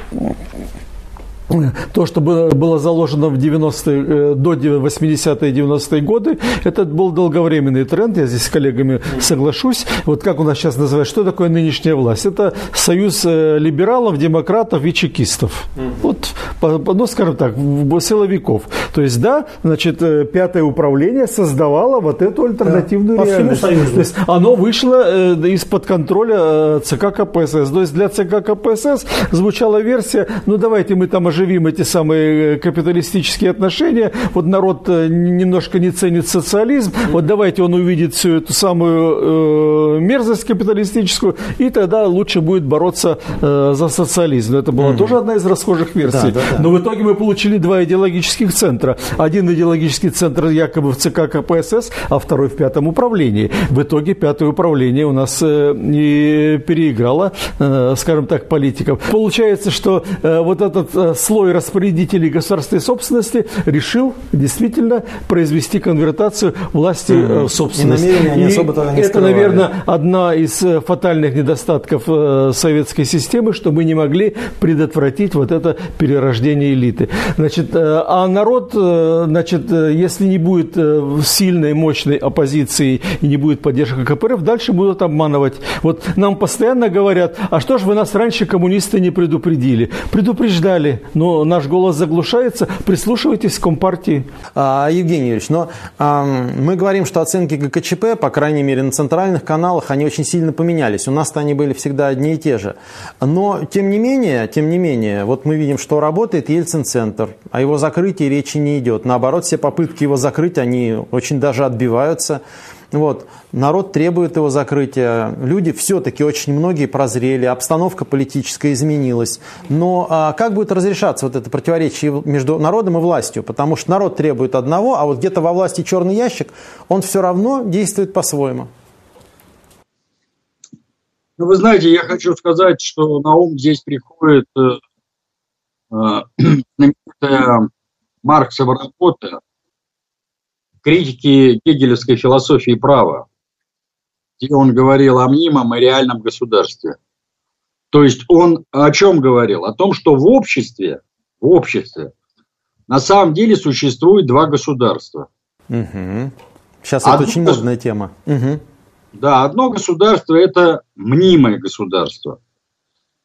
то, что было заложено в 90-е, э, до 80-е 90-е годы, это был долговременный тренд, я здесь с коллегами соглашусь. Вот как у нас сейчас называют, что такое нынешняя власть? Это союз э, либералов, демократов и чекистов. Вот, ну, скажем так, силовиков. То есть, да, значит, э, пятое управление создавало вот эту альтернативную да, реальность. По всему Союзу. То есть, оно вышло из-под контроля ЦК КПСС. То есть, для ЦК КПСС звучала версия, ну, давайте мы там оживим эти самые э, капиталистические отношения, вот народ э, немножко не ценит социализм, вот давайте он увидит всю эту самую э, мерзость капиталистическую, и тогда лучше будет бороться э, за социализм. Но это была mm тоже одна из расхожих версий. Да, да, да. Но в итоге мы получили два идеологических центра. Один идеологический центр якобы в ЦК КПСС, а второй в пятом управлении. В итоге пятое управление у нас э, и переиграло, э, скажем так, политиков. Получается, что э, вот этот э, слой распорядителей государственной собственности решил действительно произвести конвертацию власти mm-hmm. в собственность. И, намерения они и особо не это, скрывали. наверное, одна из э, фатальных недостатков э, советской системы, что мы не могли предотвратить вот это перерождение элиты. Значит, а народ, значит, если не будет сильной, мощной оппозиции и не будет поддержки КПРФ, дальше будут обманывать. Вот нам постоянно говорят, а что же вы нас раньше коммунисты не предупредили? Предупреждали, но наш голос заглушается. Прислушивайтесь к Компартии. А, Евгений Юрьевич, но а, мы говорим, что оценки ГКЧП, по крайней мере, на центральных каналах, они очень сильно поменялись. У нас-то они были всегда одни и те же. Но, тем не менее, тем не менее, вот мы видим, что работает Ельцин-центр. О его закрытии речи не идет. Наоборот, все попытки его закрыть, они очень даже отбиваются. Вот. Народ требует его закрытия. Люди все-таки очень многие прозрели, обстановка политическая изменилась. Но а, как будет разрешаться вот это противоречие между народом и властью? Потому что народ требует одного, а вот где-то во власти черный ящик, он все равно действует по-своему. Ну, вы знаете, я хочу сказать, что на ум здесь приходит э, [clears throat] знаменитая Марксова работа критики гегелевской философии права, где он говорил о мнимом и реальном государстве. То есть он о чем говорил? О том, что в обществе, в обществе на самом деле существует два государства. Угу. Сейчас одно это очень модная тема. Угу. Да, одно государство – это мнимое государство.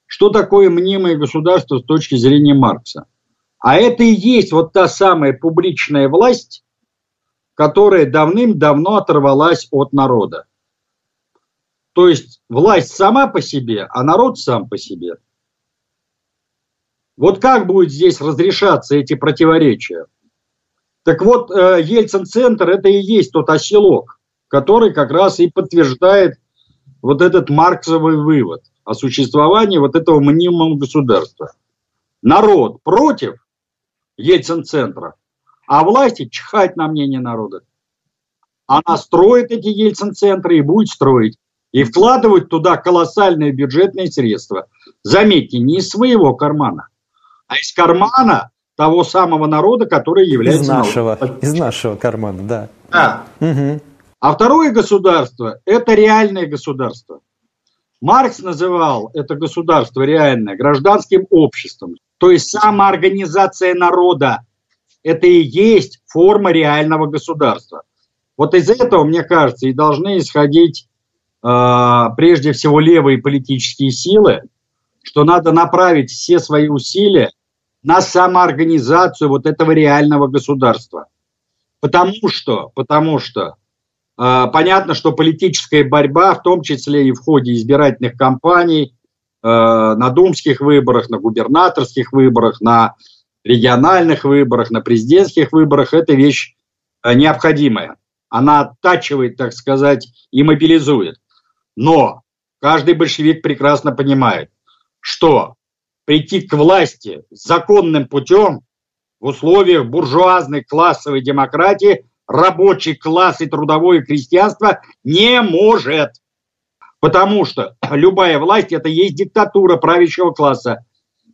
Что такое мнимое государство с точки зрения Маркса? А это и есть вот та самая публичная власть, которая давным-давно оторвалась от народа. То есть власть сама по себе, а народ сам по себе. Вот как будет здесь разрешаться эти противоречия? Так вот, э, Ельцин-центр – это и есть тот оселок, который как раз и подтверждает вот этот марксовый вывод о существовании вот этого мнимого государства. Народ против Ельцин-центра, а власти чихать на мнение народа. Она строит эти Ельцин-центры и будет строить. И вкладывать туда колоссальные бюджетные средства. Заметьте, не из своего кармана, а из кармана того самого народа, который является... Из нашего, народом. из нашего кармана, да. Да. Угу. А второе государство – это реальное государство. Маркс называл это государство реальное гражданским обществом. То есть самоорганизация народа – это и есть форма реального государства. Вот из этого, мне кажется, и должны исходить э, прежде всего левые политические силы, что надо направить все свои усилия на самоорганизацию вот этого реального государства. Потому что, потому что э, понятно, что политическая борьба, в том числе и в ходе избирательных кампаний, э, на думских выборах, на губернаторских выборах, на региональных выборах, на президентских выборах, это вещь э, необходимая. Она оттачивает, так сказать, и мобилизует. Но каждый большевик прекрасно понимает, что прийти к власти законным путем в условиях буржуазной классовой демократии рабочий класс и трудовое крестьянство не может. Потому что [clears throat] любая власть – это есть диктатура правящего класса.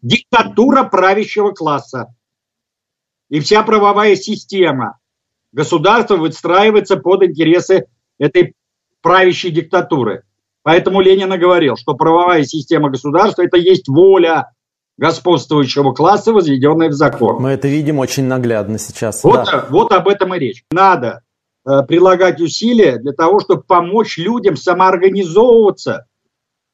Диктатура правящего класса. И вся правовая система государства выстраивается под интересы этой правящей диктатуры. Поэтому Ленин говорил, что правовая система государства – это есть воля господствующего класса, возведенная в закон. Мы это видим очень наглядно сейчас. Вот, да. вот об этом и речь. Надо э, прилагать усилия для того, чтобы помочь людям самоорганизовываться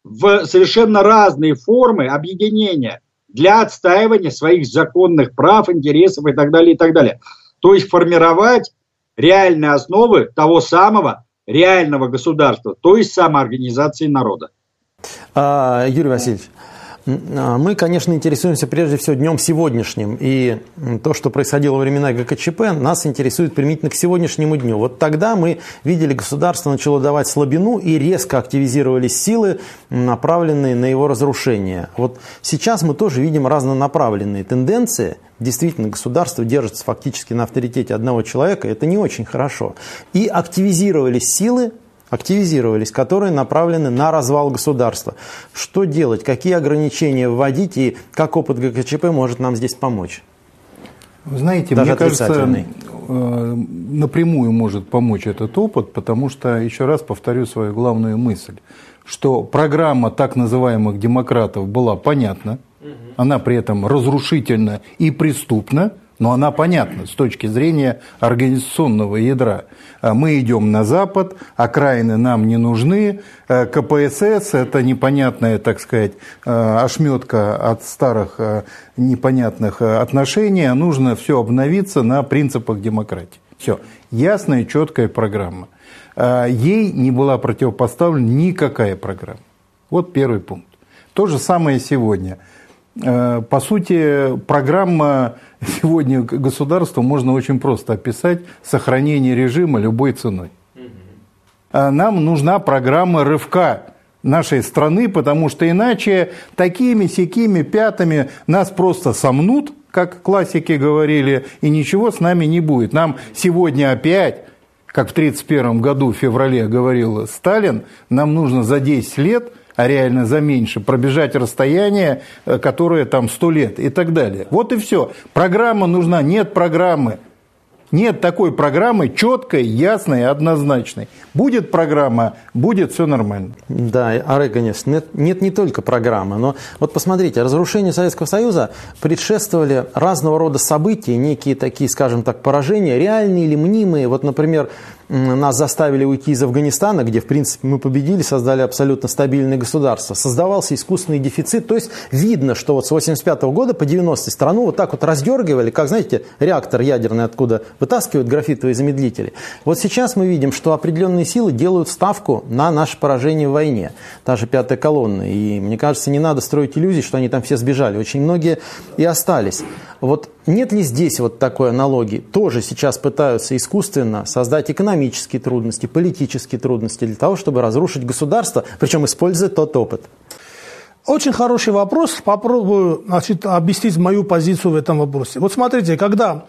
в совершенно разные формы объединения для отстаивания своих законных прав, интересов и так далее, и так далее. То есть формировать реальные основы того самого реального государства, то есть самоорганизации народа. А, Юрий Васильевич, мы, конечно, интересуемся прежде всего днем сегодняшним. И то, что происходило во времена ГКЧП, нас интересует применительно к сегодняшнему дню. Вот тогда мы видели, государство начало давать слабину и резко активизировались силы, направленные на его разрушение. Вот сейчас мы тоже видим разнонаправленные тенденции. Действительно, государство держится фактически на авторитете одного человека. Это не очень хорошо. И активизировались силы, активизировались, которые направлены на развал государства. Что делать, какие ограничения вводить? И как опыт ГКЧП может нам здесь помочь? Вы знаете, Даже мне кажется, э, напрямую может помочь этот опыт, потому что, еще раз повторю свою главную мысль, что программа так называемых демократов была понятна, она при этом разрушительна и преступна, но она понятна с точки зрения организационного ядра. А мы идем на Запад, окраины нам не нужны, э, КПСС – это непонятная, так сказать, э, ошметка от старых э, непонятных отношений, а нужно все обновиться на принципах демократии. Все, ясная, четкая программа. Ей не была противопоставлена никакая программа. Вот первый пункт. То же самое сегодня – по сути, программа сегодня государства можно очень просто описать сохранение режима любой ценой. Э, нам нужна программа рывка нашей страны, потому что иначе такими сякими пятами нас просто сомнут, как классики говорили, и ничего с нами не будет. Нам сегодня опять, как в 1931 году в феврале говорил Сталин, нам нужно за 10 лет – а реально за меньше, пробежать расстояние, э, которое там 100 лет и так далее. Вот и все. Программа нужна, нет программы. Нет такой программы четкой, ясной, однозначной. Будет программа, будет все нормально. Да, Арек, конечно, нет, нет не только программы, но вот посмотрите, разрушению Советского Союза предшествовали разного рода события, некие такие, скажем так, поражения, реальные или мнимые. Вот, например, нас заставили уйти из Афганистана, где, в принципе, мы победили, создали абсолютно стабильное государство. Создавался искусственный дефицит. То есть видно, что вот с 85 года по 90 страну вот так вот раздергивали, как, знаете, реактор ядерный откуда вытаскивают графитовые замедлители. Вот сейчас мы видим, что определенные силы делают ставку на наше поражение в войне. Та же пятая колонна. И мне кажется, не надо строить иллюзий, что они там все сбежали. Очень многие и остались. Вот нет ли здесь вот такой аналогии? Тоже сейчас пытаются искусственно создать экономические трудности, политические трудности для того, чтобы разрушить государство, причем используя тот опыт. Очень хороший вопрос. Попробую значит, объяснить мою позицию в этом вопросе. Вот смотрите, когда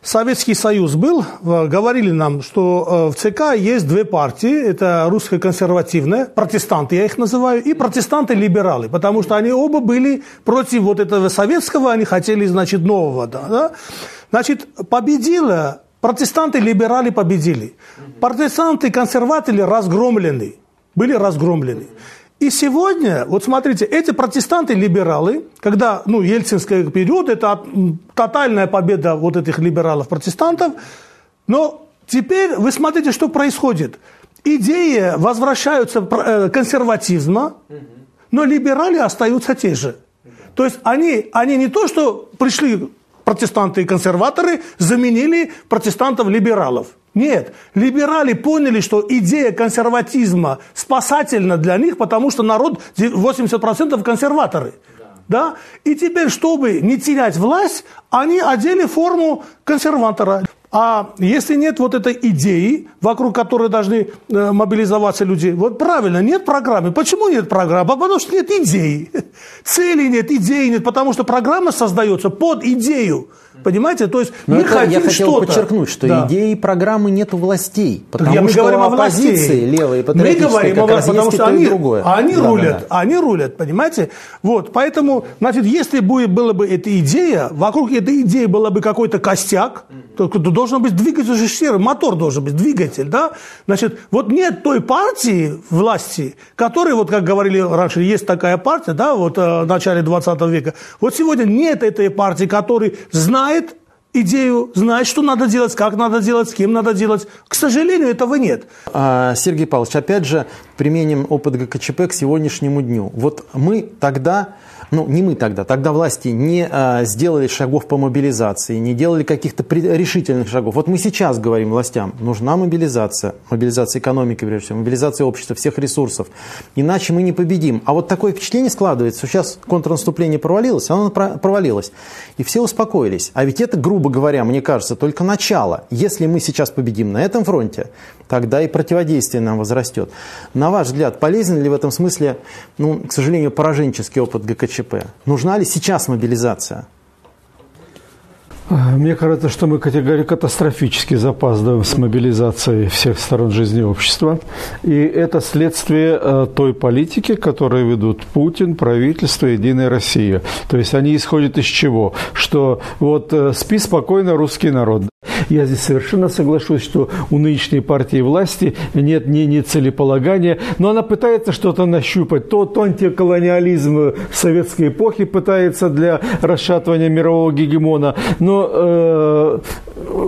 Советский Союз был, говорили нам, что э, в ЦК есть две партии. Это русская консервативная, протестанты я их называю, и протестанты-либералы, потому что они оба были против вот этого советского, они хотели, значит, нового. Да, да? Значит, победила, протестанты-либерали победили. Протестанты-консерваторы разгромлены, были разгромлены. И сегодня, вот смотрите, эти протестанты-либералы, когда, ну, ельцинский период, это тотальная победа вот этих либералов-протестантов, но теперь вы смотрите, что происходит. Идеи возвращаются э, консерватизма, но либерали остаются те же. То есть они, они не то, что пришли протестанты и консерваторы, заменили протестантов-либералов. Нет, либерали поняли, что идея консерватизма спасательна для них, потому что народ 80% консерваторы. Да. И теперь, чтобы не терять власть, они одели форму консерватора. А если нет вот этой идеи, вокруг которой должны э, мобилизоваться люди, вот правильно, нет программы. Почему нет программы? Потому что нет идеи. Цели нет, идеи нет, потому что программа создается под идею. Понимаете? То есть Но мы это хотим я хотел что-то. подчеркнуть, что да. идеи и программы нет у властей. Потому я, мы что говорим о оппозиции левой и Мы говорим о власти, потому что они, другое. они да, рулят, да, да. они рулят, понимаете? Вот, поэтому, значит, если будет, была бы эта идея, вокруг этой идеи был бы какой-то костяк, то, то должен быть двигатель серый, мотор должен быть, двигатель, да? Значит, вот нет той партии власти, которая, вот как говорили раньше, есть такая партия, да, вот э, в начале 20 века. Вот сегодня нет этой партии, которая знает знает идею, знает, что надо делать, как надо делать, с кем надо делать. К сожалению, этого нет. А, Сергей Павлович, опять же, применим опыт ГКЧП к сегодняшнему дню. Вот мы тогда ну, не мы тогда, тогда власти не а, сделали шагов по мобилизации, не делали каких-то решительных шагов. Вот мы сейчас говорим властям, нужна мобилизация, мобилизация экономики, прежде всего, мобилизация общества, всех ресурсов, иначе мы не победим. А вот такое впечатление складывается, что сейчас контрнаступление провалилось, оно провалилось, и все успокоились. А ведь это, грубо говоря, мне кажется, только начало. Если мы сейчас победим на этом фронте, тогда и противодействие нам возрастет. На ваш взгляд, полезен ли в этом смысле, ну, к сожалению, пораженческий опыт ГКЧП? Нужна ли сейчас мобилизация? Мне кажется, что мы катастрофически запаздываем с мобилизацией всех сторон жизни общества. И это следствие э, той политики, которую ведут Путин, правительство, Единая Россия. То есть они исходят из чего? Что вот э, спи спокойно, русский народ. Я здесь совершенно соглашусь, что у нынешней партии власти нет ни, ни целеполагания, но она пытается что-то нащупать. То, то антиколониализм советской эпохи пытается для расшатывания мирового гегемона, но э,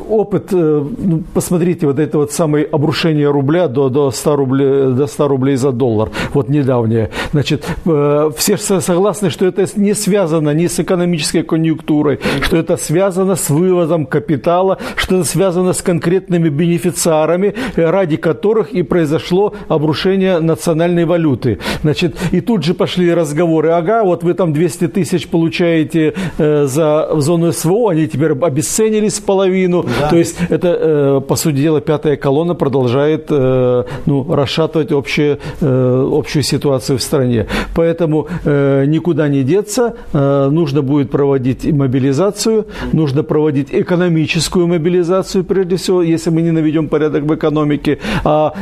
опыт, э, ну, посмотрите, вот это вот самое обрушение рубля до, до, 100 рублей, до 100 рублей за доллар, вот недавнее. Значит, э, все согласны, что это не связано ни с экономической конъюнктурой, что это связано с вывозом капитала, что это связано с конкретными бенефициарами, ради которых и произошло обрушение национальной валюты. Значит, и тут же пошли разговоры, ага, вот вы там 200 тысяч получаете э, за зону СВО, они теперь обесценились в половину. Да. То есть это, э, по сути дела, пятая колонна продолжает э, ну, расшатывать общее, э, общую ситуацию в стране. Поэтому никуда не деться, нужно будет проводить мобилизацию, нужно проводить экономическую мобилизацию, прежде всего, если мы не наведем порядок в экономике. А,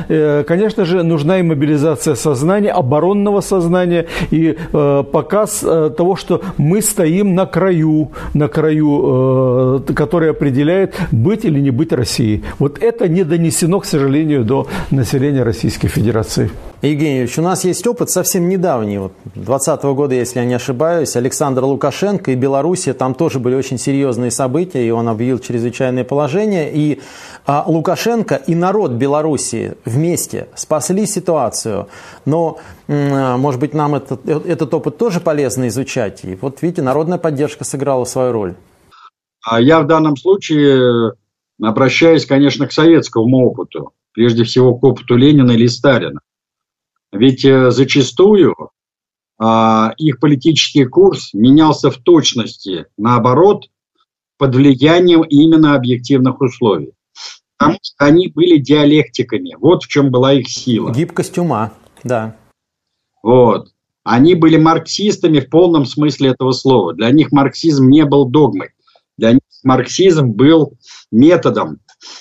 конечно же, нужна и мобилизация сознания, оборонного сознания и показ того, что мы стоим на краю, на краю, который определяет, быть или не быть Россией. Вот это не донесено, к сожалению, до населения Российской Федерации. Евгений Ильич, у нас есть опыт совсем недавний, вот 2020 года, если я не ошибаюсь, Александр Лукашенко и Белоруссия, там тоже были очень серьезные события, и он объявил чрезвычайное положение, и а, Лукашенко и народ Белоруссии вместе спасли ситуацию, но, может быть, нам этот, этот опыт тоже полезно изучать, и вот видите, народная поддержка сыграла свою роль. А я в данном случае обращаясь, конечно, к советскому опыту, прежде всего к опыту Ленина или Сталина. Ведь э, зачастую а, их политический курс менялся в точности, наоборот, под влиянием именно объективных условий. Потому что они были диалектиками. Вот в чем была их сила. Гибкость ума, да. Вот. Они были марксистами в полном смысле этого слова. Для них марксизм не был догмой. Для них марксизм был методом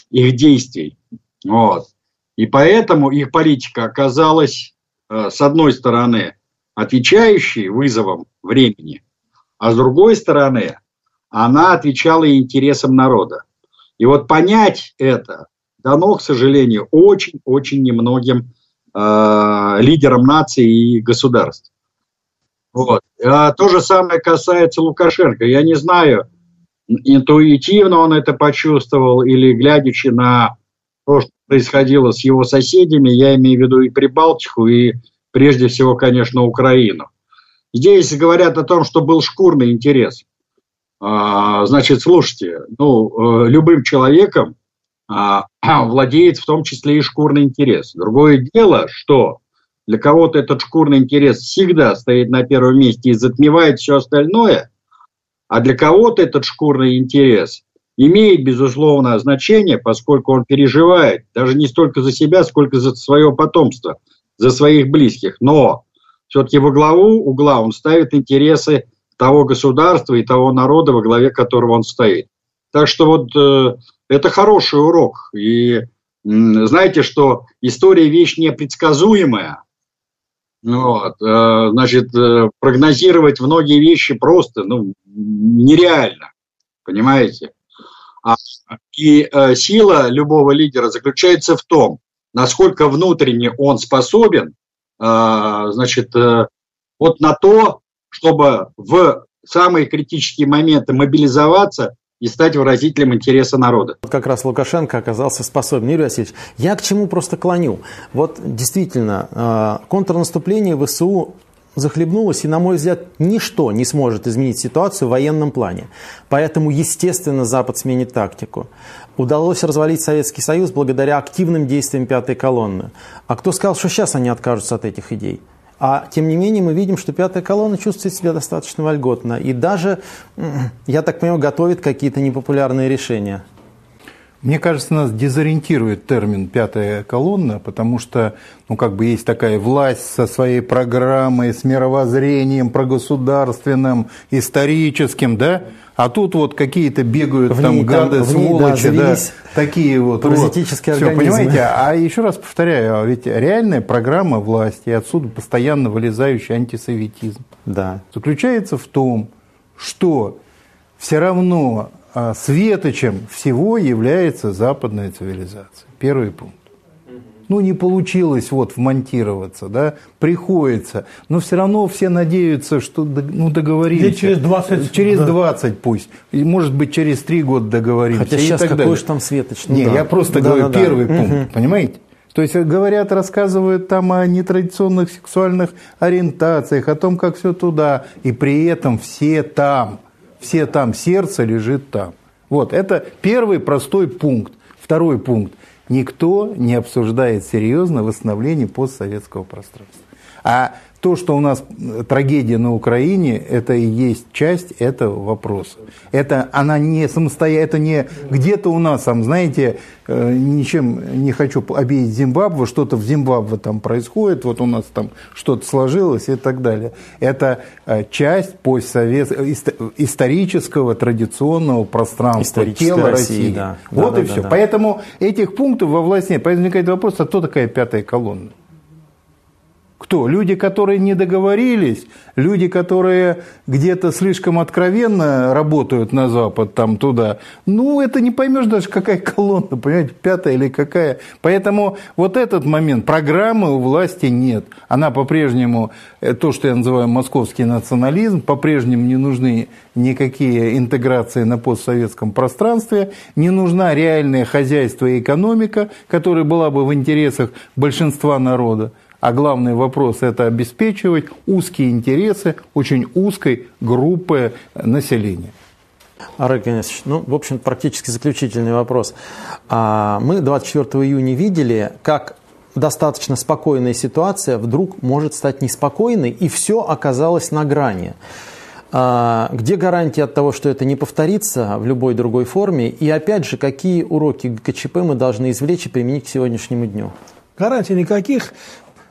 их действий. Вот. И поэтому их политика оказалась, э, с одной стороны, отвечающей вызовам времени, а с другой стороны, она отвечала интересам народа. И вот понять это дано, к сожалению, очень-очень немногим э, лидерам наций и государств. Вот. А то же самое касается Лукашенко. Я не знаю, интуитивно он это почувствовал или глядячи на то, что происходило с его соседями, я имею в виду и Прибалтику, и прежде всего, конечно, Украину. Здесь говорят о том, что был шкурный интерес. А, значит, слушайте, ну, э, любым человеком а, [clears throat] владеет в том числе и шкурный интерес. Другое дело, что для кого-то этот шкурный интерес всегда стоит на первом месте и затмевает все остальное, а для кого-то этот шкурный интерес имеет, безусловно, значение, поскольку он переживает даже не столько за себя, сколько за свое потомство, за своих близких. Но все-таки во главу угла он ставит интересы того государства и того народа, во главе которого он стоит. Так что вот э, это хороший урок. И знаете, что история вещь непредсказуемая. Вот, э, значит, э, прогнозировать многие вещи просто ну, нереально. Понимаете? А, и э, сила любого лидера заключается в том, насколько внутренне он способен, значит, вот на то, чтобы в самые критические моменты мобилизоваться и стать выразителем интереса народа. Как раз Лукашенко оказался способен. Юрий Васильевич, я к чему просто клоню. Вот действительно, э, контрнаступление ВСУ захлебнулось, и, на мой взгляд, ничто не сможет изменить ситуацию в военном плане. Поэтому, естественно, Запад сменит тактику. Удалось развалить Советский Союз благодаря активным действиям пятой колонны. А кто сказал, что сейчас они откажутся от этих идей? А тем не менее мы видим, что пятая колонна чувствует себя достаточно вольготно. И даже, я так понимаю, готовит какие-то непопулярные решения. Мне кажется, нас дезориентирует термин «пятая колонна», потому что, ну, как бы есть такая власть со своей программой, с мировоззрением прогосударственным, историческим, да? А тут вот какие-то бегают в там гады, в ней, сволочи, да, да, такие вот. Паразитические. Все, понимаете? А еще раз повторяю, а ведь реальная программа власти, и отсюда постоянно вылезающий антисоветизм, да. заключается в том, что все равно а светочем всего является западная цивилизация. Первый пункт. Ну, не получилось вот вмонтироваться, да, приходится. Но все равно все надеются, что ну, договоримся. Лет через 20. Через да. 20 пусть. И, может быть, через 3 года договоримся. Хотя сейчас какой же там светоч? Ну, Не, да. я просто да, говорю да, первый да. пункт, угу. понимаете? То есть говорят, рассказывают там о нетрадиционных сексуальных ориентациях, о том, как все туда, и при этом все там все там, сердце лежит там. Вот, это первый простой пункт. Второй пункт. Никто не обсуждает серьезно восстановление постсоветского пространства. А то, что у нас трагедия на Украине, это и есть часть этого вопроса. Это она не самостоятельно, это не где-то у нас, там, знаете, э, ничем не хочу обидеть Зимбабве, что-то в Зимбабве там происходит, вот у нас там что-то сложилось и так далее. Это э, часть постсоветского, исторического, традиционного пространства, тела России. России. Да. Вот да, и да, все. Да, да. Поэтому этих пунктов во власти нет. Поэтому возникает вопрос, а кто такая пятая колонна? Кто? Люди, которые не договорились, люди, которые где-то слишком откровенно работают на Запад, там туда. Ну, это не поймешь даже, какая колонна, понимаете, пятая или какая. Поэтому вот этот момент, программы у власти нет. Она по-прежнему, э, то, что я называю московский национализм, по-прежнему не нужны никакие интеграции на постсоветском пространстве, не нужна реальное хозяйство и экономика, которая была бы в интересах большинства народа а главный вопрос – это обеспечивать узкие интересы очень узкой группы населения. Арык Геннадьевич, ну, в общем, практически заключительный вопрос. А, мы 24 июня видели, как достаточно спокойная ситуация вдруг может стать неспокойной, и все оказалось на грани. А, где гарантия от того, что это не повторится в любой другой форме? И опять же, какие уроки ГКЧП мы должны извлечь и применить к сегодняшнему дню? Гарантий никаких.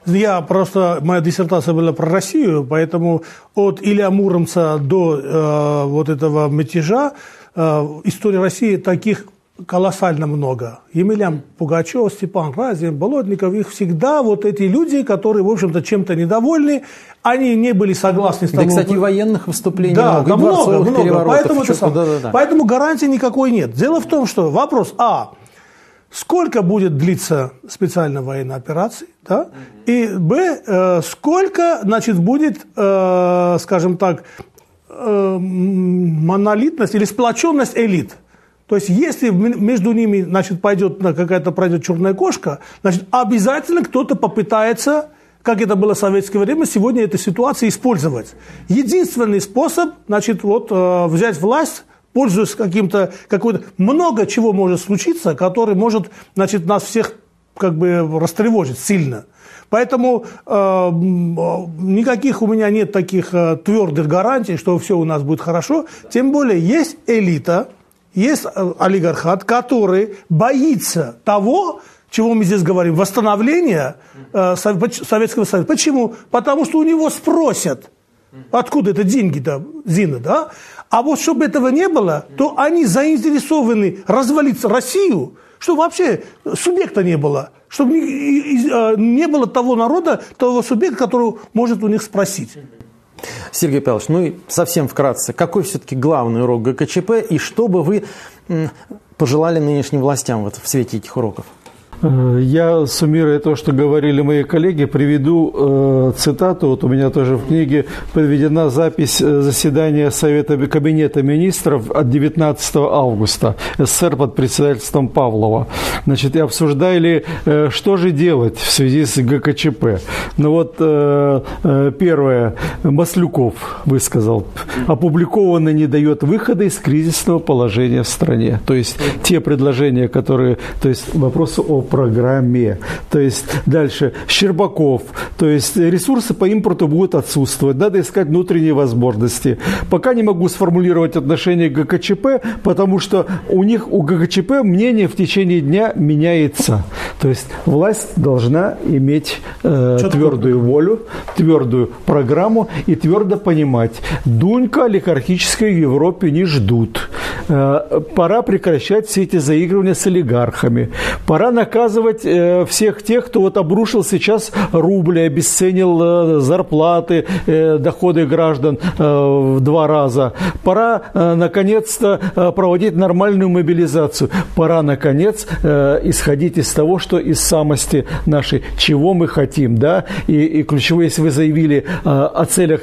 Я просто, моя диссертация была про Россию, поэтому от Илья Муромца до э, вот этого мятежа э, истории России таких колоссально много. Емельян Пугачев, Степан Разин, Болотников, их всегда вот эти люди, которые, в общем-то, чем-то недовольны, они не были согласны с тобой. Да, кстати, военных выступлений да, много, да, много, много. Поэтому, это сам, да, да, да. поэтому гарантии никакой нет. Дело в том, что вопрос, а, сколько будет длиться специальная военная операция, да? и б, э, сколько, значит, будет, э, скажем так, э, монолитность или сплоченность элит. То есть, если между ними, значит, пойдет какая-то пройдет черная кошка, значит, обязательно кто-то попытается, как это было в советское время, сегодня эту ситуацию использовать. Единственный способ, значит, вот взять власть пользуясь каким-то, какой-то, много чего может случиться, который может, значит, нас всех как бы растревожить сильно. Поэтому э, никаких у меня нет таких э, твердых гарантий, что все у нас будет хорошо. Тем более есть элита, есть э, олигархат, который боится того, чего мы здесь говорим, восстановления э, Советского Союза. Почему? Потому что у него спросят, откуда это деньги-то, Зина, да? А вот чтобы этого не было, то они заинтересованы развалить Россию, чтобы вообще субъекта не было, чтобы не, а, не было того народа, того субъекта, который может у них спросить. Сергей Павлович, ну и совсем вкратце, какой все-таки главный урок ГКЧП и что бы вы пожелали нынешним властям вот в свете этих уроков? Э, я, суммируя то, что говорили мои коллеги, приведу э, цитату. Вот у меня тоже в книге приведена запись э, заседания Совета Кабинета министров от 19 августа СССР под председательством Павлова. Значит, и обсуждали, э, что же делать в связи с ГКЧП. Ну вот э, э, первое. Маслюков высказал. Опубликованно не дает выхода из кризисного положения в стране. То есть те предложения, которые... То есть вопрос о программе. То есть дальше Щербаков. То есть ресурсы по импорту будут отсутствовать. Надо искать внутренние возможности. Пока не могу сформулировать отношение к ГКЧП, потому что у них, у ГКЧП мнение в течение дня меняется. То есть власть должна иметь э, твердую волю, твердую программу и твердо понимать, Дунька олигархической Европе не ждут. Э, пора прекращать все эти заигрывания с олигархами. Пора наказывать э, всех тех, кто вот обрушил сейчас рубли, обесценил э, зарплаты, доходы граждан в два раза. Пора, наконец-то, проводить нормальную мобилизацию. Пора, наконец, исходить из того, что из самости нашей, чего мы хотим, да, и, и ключевое, если вы заявили о целях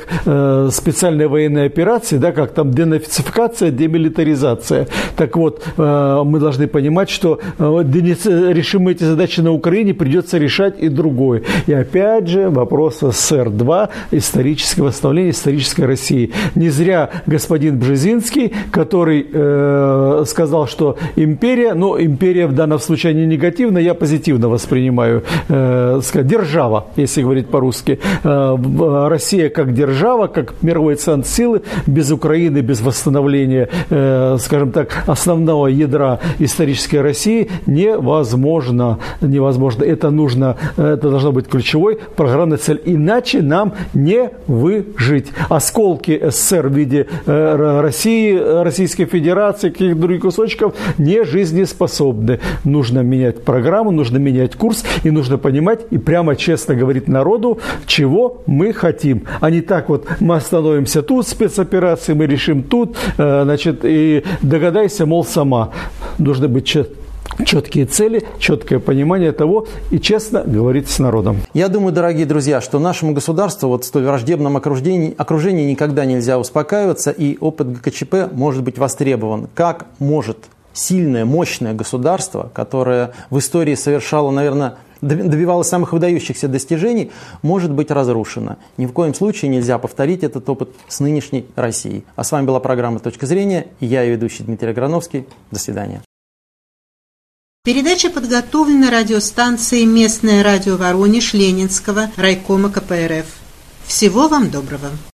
специальной военной операции, да, как там денацификация, демилитаризация, мобилизация. Так вот, э, мы должны понимать, что э, решим эти задачи на Украине, придется решать и другой. И опять же вопрос СССР-2, историческое восстановление исторической России. Не зря господин Бжезинский, который э, сказал, что империя, но империя в данном случае не негативно, я позитивно воспринимаю, э, сказать, держава, если говорить по-русски. Э, Россия как держава, как мировой центр силы, без Украины, без восстановления э, скажем так, основного ядра исторической России невозможно. Невозможно. Это нужно, это должна быть ключевой программной цель. Иначе нам не выжить. Осколки СССР в виде э, России, Российской Федерации, каких-то других кусочков не жизнеспособны. Нужно менять программу, нужно менять курс и нужно понимать и прямо честно говорить народу, чего мы хотим. А не так вот мы остановимся тут, спецоперации мы решим тут, э, значит, и догадайся, мол, сама. Должны быть четкие цели, четкое понимание того и честно говорить с народом. Я думаю, дорогие друзья, что нашему государству вот в столь враждебном окружении, окружении никогда нельзя успокаиваться, и опыт ГКЧП может быть востребован. Как может сильное, мощное государство, которое в истории совершало, наверное, добивалась самых выдающихся достижений, может быть разрушена. Ни в коем случае нельзя повторить этот опыт с нынешней Россией. А с вами была программа «Точка зрения» и я, ее ведущий Дмитрий Аграновский. До свидания. Передача подготовлена радиостанцией «Местное радио Воронеж» Ленинского райкома КПРФ. Всего вам доброго.